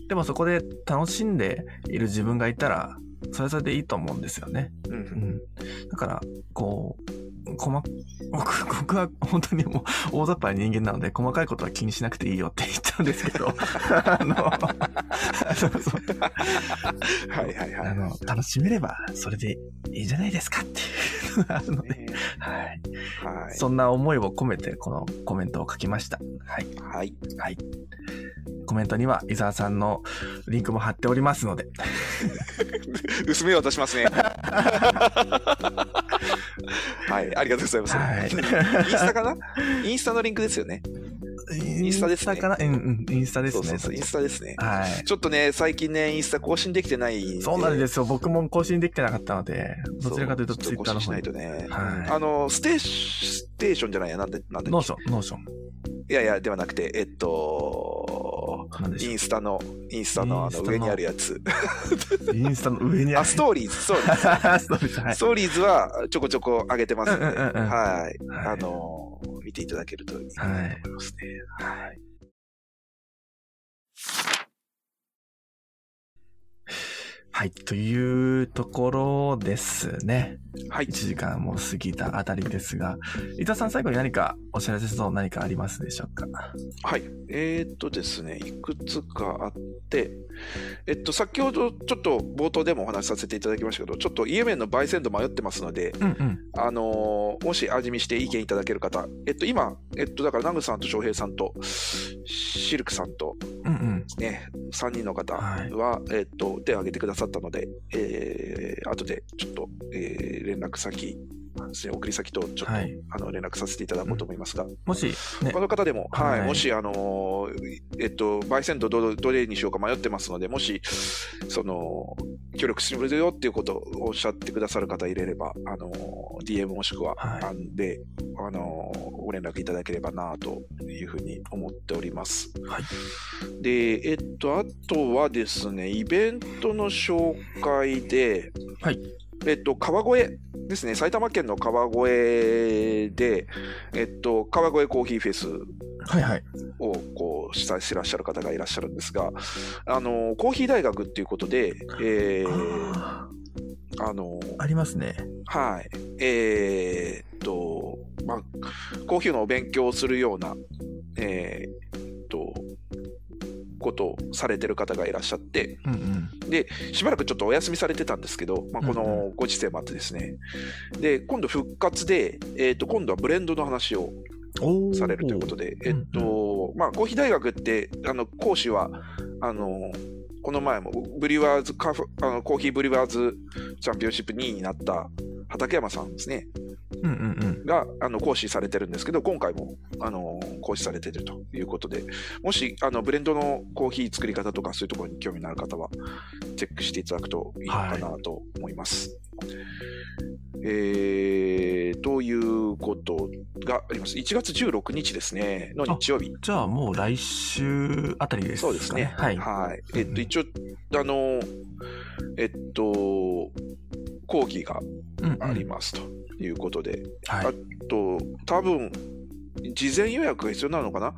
S2: でもそこで楽しんでいる自分がいたら、それはそれでいいと思うんですよね。
S1: う。
S2: うんん。だから、こう、細僕、僕は本当にもう大雑把な人間なので、細かいことは気にしなくていいよって言っちゃうんですけど、あの、そうそう
S1: はいはいはい。
S2: あの、楽しめればそれでいいじゃないですかっていうのがあるので、
S1: ね
S2: はい。
S1: はい。
S2: そんな思いを込めてこのコメントを書きました。はい。
S1: はい。
S2: はい。コメントには伊沢さんのリンクも貼っておりますので、
S1: 薄めようとしますね。はい。ありがとうございます。
S2: はい
S1: インスタかな？インスタのリンクですよね。インスタですね
S2: インスタかな？うんうん、インスタですね。
S1: そうそうそう。インスタですね。
S2: はい。
S1: ちょっとね、最近ね、インスタ更新できてない。
S2: そうなんですすよ。僕も更新できてなかったので、どちらかというと
S1: そ
S2: ツイッターの方に
S1: しないと。ね。
S2: はい
S1: あの、ステーシステーションじゃないや、なんで、なんで。
S2: ノーション、ノーション。
S1: いやいや、ではなくて、えっと、インスタの、インスタのあ
S2: の
S1: の上にあるやつ。
S2: う。インスタの上にあ
S1: あ、
S2: る。
S1: ストーリーズ、ストーリーズ。
S2: ストーリーズ、はい
S1: ス。トーリーズはちょこちょこ上げてますので、
S2: うんうんうんうん
S1: はい。
S2: はい
S1: あの、見ていただけるといいかなと思いますね。はい。
S2: はい。というところですね。
S1: はい
S2: 1。時間も過ぎたあたりですが、伊田さん最後に何かお知らせと何かありますでしょうか？
S1: はい。えーっとですね、いくつかあって、えっと、先ほどちょっと冒頭でもお話しさせていただきましたけど、ちょっとイエメンの焙煎度迷ってますので、
S2: うんうん。
S1: あのーもし味見して意見いただける方、えっと、今、えっと、だから、ナグさんと翔平さんと、シルクさんと、
S2: うんうん。
S1: ね、3人の方は、
S2: はい
S1: えっと、手を挙げてくださだったので、えー、後でちょっと、えー連絡先、ですね、送り先とちょっと、
S2: はい
S1: あの連絡させていただこうと思いますが、
S2: もし、ね
S1: 他、の方でも、はい
S2: はい
S1: もし、あのーえっと、焙煎度どどれにしようか迷ってますので、もし、その、協力してくれるよっていうことをおっしゃってくださる方いれれば、あのー DM もしくは、
S2: はい
S1: で、あのーご連絡いただければなというふうに思っております。
S2: はい。
S1: で、えっと、あとはですね、イベントの紹介で、
S2: はい。
S1: えっと、川越ですね、埼玉県の川越で、えっと、川越コーヒーフェス。をこう主催してらっしゃる方がいらっしゃるんですが、あの、コーヒー大学っていうことで、えー、
S2: あ
S1: あの、
S2: ーありますね。
S1: はい、えーっと、まあ、コーヒーのお勉強をするような、えーことをされてる方がいらっしゃって、
S2: うんうん。
S1: で、しばらくちょっとお休みされてたんですけど、まあ、こ
S2: うん。
S1: のご時世もあってですね、で、今度復活で、えーっと、今度はブレンドの話をされるということで、えっと、まあ、コーヒー大学って、あの、講師は、あの、この前も、ブリュワーズカフェ、あのコーヒーブリュワーズチャンピオンシップ2位になった畠山さんですね、
S2: うんうんうん。
S1: が、あの、講師されてるんですけど、今回も、あの、講師されてるということで、もし、あの、ブレンドのコーヒー作り方とか、そういうところに興味のある方は、チェックしていただくといいのかなと思います。えー、ということがあります。1月16日ですね、の日曜日。
S2: じゃあもう来週あたりですかね。
S1: そうですね。
S2: はい。
S1: はい。えっと、一応、あの、えっと、講義が
S2: うんうん
S1: ありますということで、
S2: はい。
S1: と、多分、事前予約が必要なのかな？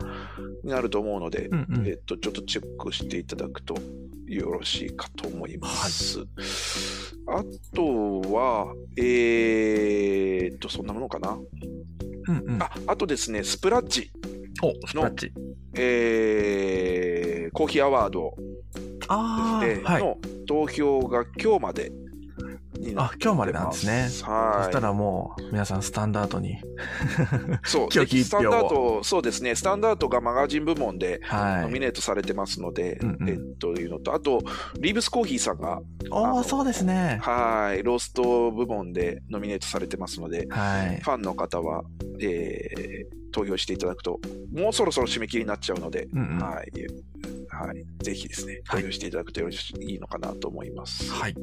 S1: になると思うので、
S2: うんうん
S1: えっと、ちょっとチェックしていただくとよろしいかと思います。あとは、えーっと、そんなものかな？
S2: うんうん。
S1: あ、あとですね、スプラッチ、
S2: お、スプラッチ。
S1: えー、コーヒーアワード
S2: あ
S1: ですね、
S2: あ、はい。
S1: の投票が今日までになっ
S2: あ、今日までなんですね。そ
S1: はい。
S2: したらもう、皆さんスタンダードに。
S1: そう、
S2: 今日
S1: スタンダード、そうですね、スタンダードがマガジン部門で
S2: はい。
S1: ノミネートされてますので、えっというのと、あと、リーブスコーヒーさんが、あの
S2: そうですね。
S1: はい、ロースト部門でノミネートされてますので、
S2: はい。
S1: ファンの方は、えー投票していただくと、もうそろそろ締め切りになっちゃうので、
S2: うんうん。
S1: はい、はい、ぜひですね、投
S2: はい
S1: 票していただくとよろしいいのかなと思います。
S2: はい。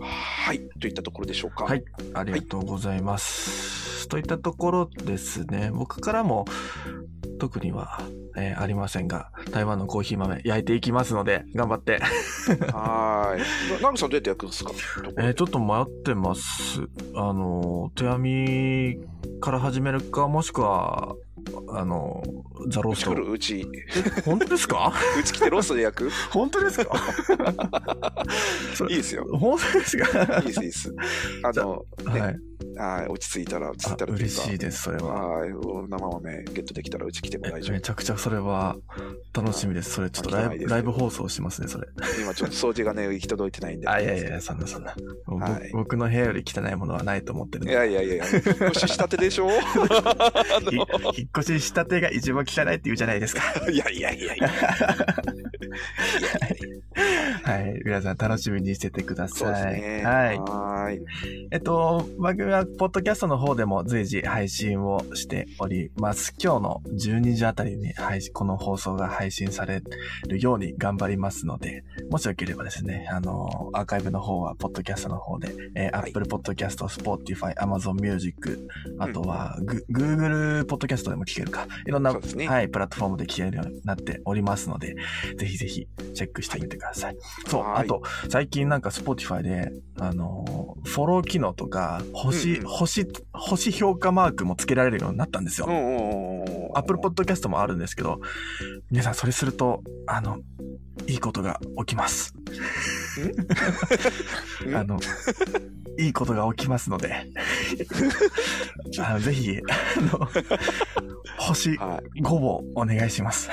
S1: はい、といったところでしょうか。
S2: はい。ありがとうございます。といったところですね。僕からも特にはえーありませんが、台湾のコーヒー豆焼いていきますので、頑張って。
S1: はーい。なナグさんどうやって焼くんですか？
S2: えーちょっと迷ってます。あの、手編みから始めるか、もしくは、あの、ザロースト
S1: うち
S2: 本当ですか？
S1: うち来てローストで焼く？
S2: 本当ですか？
S1: いいですよ。
S2: 本当ですか？
S1: いいです、いいです。あの、ね、
S2: はい。
S1: はい、落ち着いたら、落ち着い
S2: あ
S1: たら
S2: 嬉しいです、それは。
S1: はい、生豆ゲットできたらうち来ても大丈
S2: めちゃくちゃそれは楽しみです。それちょっとライブライブ放送しますね、それ。
S1: 夫。今ちょっと掃除がね、行き届いてないんで。
S2: あ、いやいやそんなそんな。
S1: はい
S2: 僕の部屋より汚いものはないと思ってる。
S1: いやいやいやいや、引っ越ししたてでしょ？
S2: 引っ越ししたてが一番汚いって言うじゃないですか。
S1: のいやいやいやいや。
S2: はい。皆さん楽しみにしててくだ
S1: そう
S2: さい。
S1: ですね。
S2: はい。
S1: はーい。
S2: えっと、番組は、ポッドキャストの方でも随時配信をしております。今日の12時あたりに配信、この放送が配信されるように頑張りますので、もしよければですね、あの、アーカイブの方は、ポッドキャストの方で、えー
S1: はい
S2: Apple Podcast、Spotify、Amazon Music、あとは、グ Google Podcast でも聞けるか。いろんな、
S1: ね
S2: はい、プラットフォームで聞けるようになっておりますので、ぜひぜひチェックしてみてください。そう、
S1: はい
S2: あと、最近なんか Spotify で、あのー、フォロー機能とか、星、
S1: うんうん
S2: 星、星評価マークもつけられるようになったんですよ。
S1: うんうんうんうん。
S2: Apple Podcast もあるんですけど、皆さんそれすると、あの、いいことが起きます。
S1: ん
S2: あの、いいことが起きますので、あのぜひ、あの、星
S1: は
S2: 5をお願いします。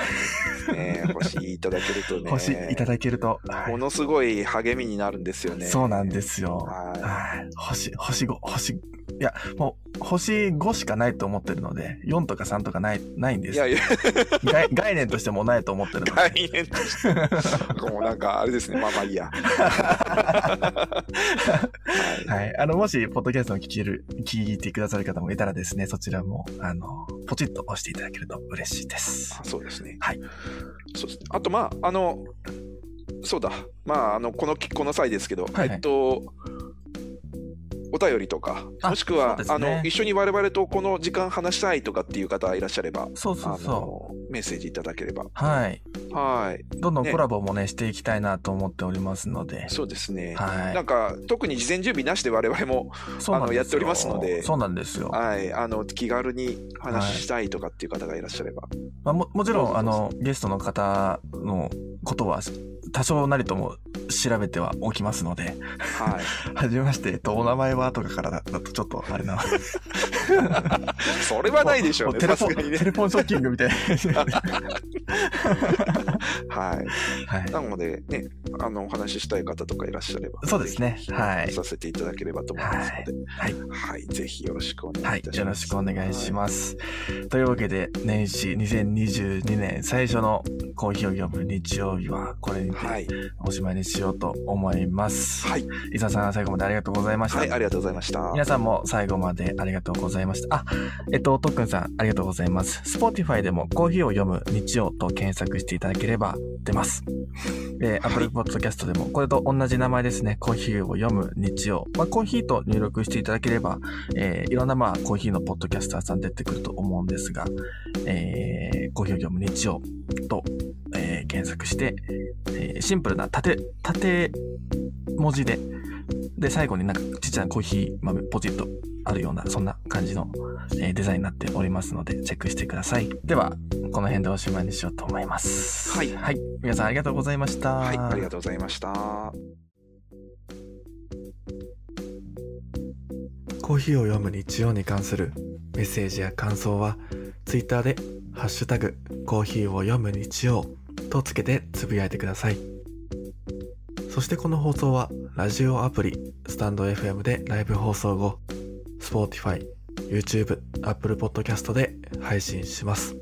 S1: い。ね星いただけるとね。
S2: 星いただけると、はい
S1: ものすごい励みになるんですよね。
S2: そうなんですよ。
S1: は
S2: はい。星、星5、星、いや、もう、星5しかないと思ってるので、4とか3とかない、ないんで
S1: い。い
S2: す。
S1: やいや、
S2: 概概念としてもないと思ってるので。
S1: 概念として。もうなんか、あれですね。まあまあいいや。はい
S2: はい。あの、もし、ポッドキャストを聞ける、聞いてくださる方もいたらですね、そちらも、あの、ポチッと押していただけると嬉しいです。
S1: あそうですね。
S2: はい。
S1: そうですあと、まあ、あの、そうだ。まあ、あの、この、この際ですけど、
S2: はいはい
S1: えっと、お便りとか、
S2: あ
S1: もしくは、
S2: ね
S1: あの、一緒に我々とこの時間話したいとかっていう方いらっしゃれば、
S2: そうそう
S1: あ
S2: そ
S1: の、メッセージいただければ。
S2: う。はい。
S1: はい。
S2: どんどん
S1: ね
S2: コラボもね、していきたいなと思っておりますので。
S1: そうですね。
S2: はい。
S1: なんか、特に事前準備なしで我々も、あのやっておりますので
S2: そうなんですよ。
S1: はい、あの、気軽に話したいとかっていう方がいらっしゃれば。
S2: まあ、ももちろん、あの、ゲストの方のことは、多少なりとも調べてはおきますので、
S1: はい。
S2: はじめまして、えっと、お名前はとかからだだとちょっとあれな。
S1: それはないでしょうね、
S2: もテレフォン、
S1: さすがにね
S2: テ。レフォンショッキングみたいな。
S1: はい。
S2: はい。
S1: なので、ね、あの、お話ししたい方とかいらっしゃれば。
S2: そうですね。はい。
S1: させていただければと思いますので。
S2: はい。
S1: はい。ぜひよろしくお願
S2: はいい
S1: いた。します。
S2: よろしくお願いします。というわけで、年始2022年最初のコーヒーを読む日曜日は、これにて
S1: はい。
S2: おしまいにしようと思います。
S1: はい。
S2: 伊沢さん、最後までありがとうございました。
S1: はい。ありがとうございました。
S2: 皆さんも最後までありがとうございました。あ、えっと、とっくんさん、ありがとうございます。Spotify でもコーヒーを読む日曜と検索していただければ出ます。えー、Apple Podcast でもこれと同じ名前ですね。コーヒーを読む日曜。まあ、コーヒーと入力していただければ、えーいろんなまあコーヒーのポッドキャスターさん出てくると思うんですが、えーコーヒーを読む日曜と、えー検索して、えーシンプルな縦、縦文字で、で、最後になんかちっちゃなコーヒー豆ポチッとあるような、そんな感じの、えーデザインになっておりますので、チェックしてください。では、この辺でおしまいにしようと思います。
S1: はい
S2: はい。皆さんありがとうございました。
S1: はい。ありがとうございました。
S2: コーヒーを読む日曜に関するメッセージや感想は、ツイッターで、ハッシュタグ、コーヒーを読む日曜とつけてつぶやいてください。そしてこの放送は、ラジオアプリ、スタンド FM でライブ放送後、Spotify、YouTube、Apple Podcast で配信します。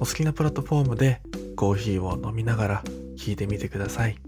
S2: お好きなプラットフォームでコーヒーを飲みながら聞いてみてください。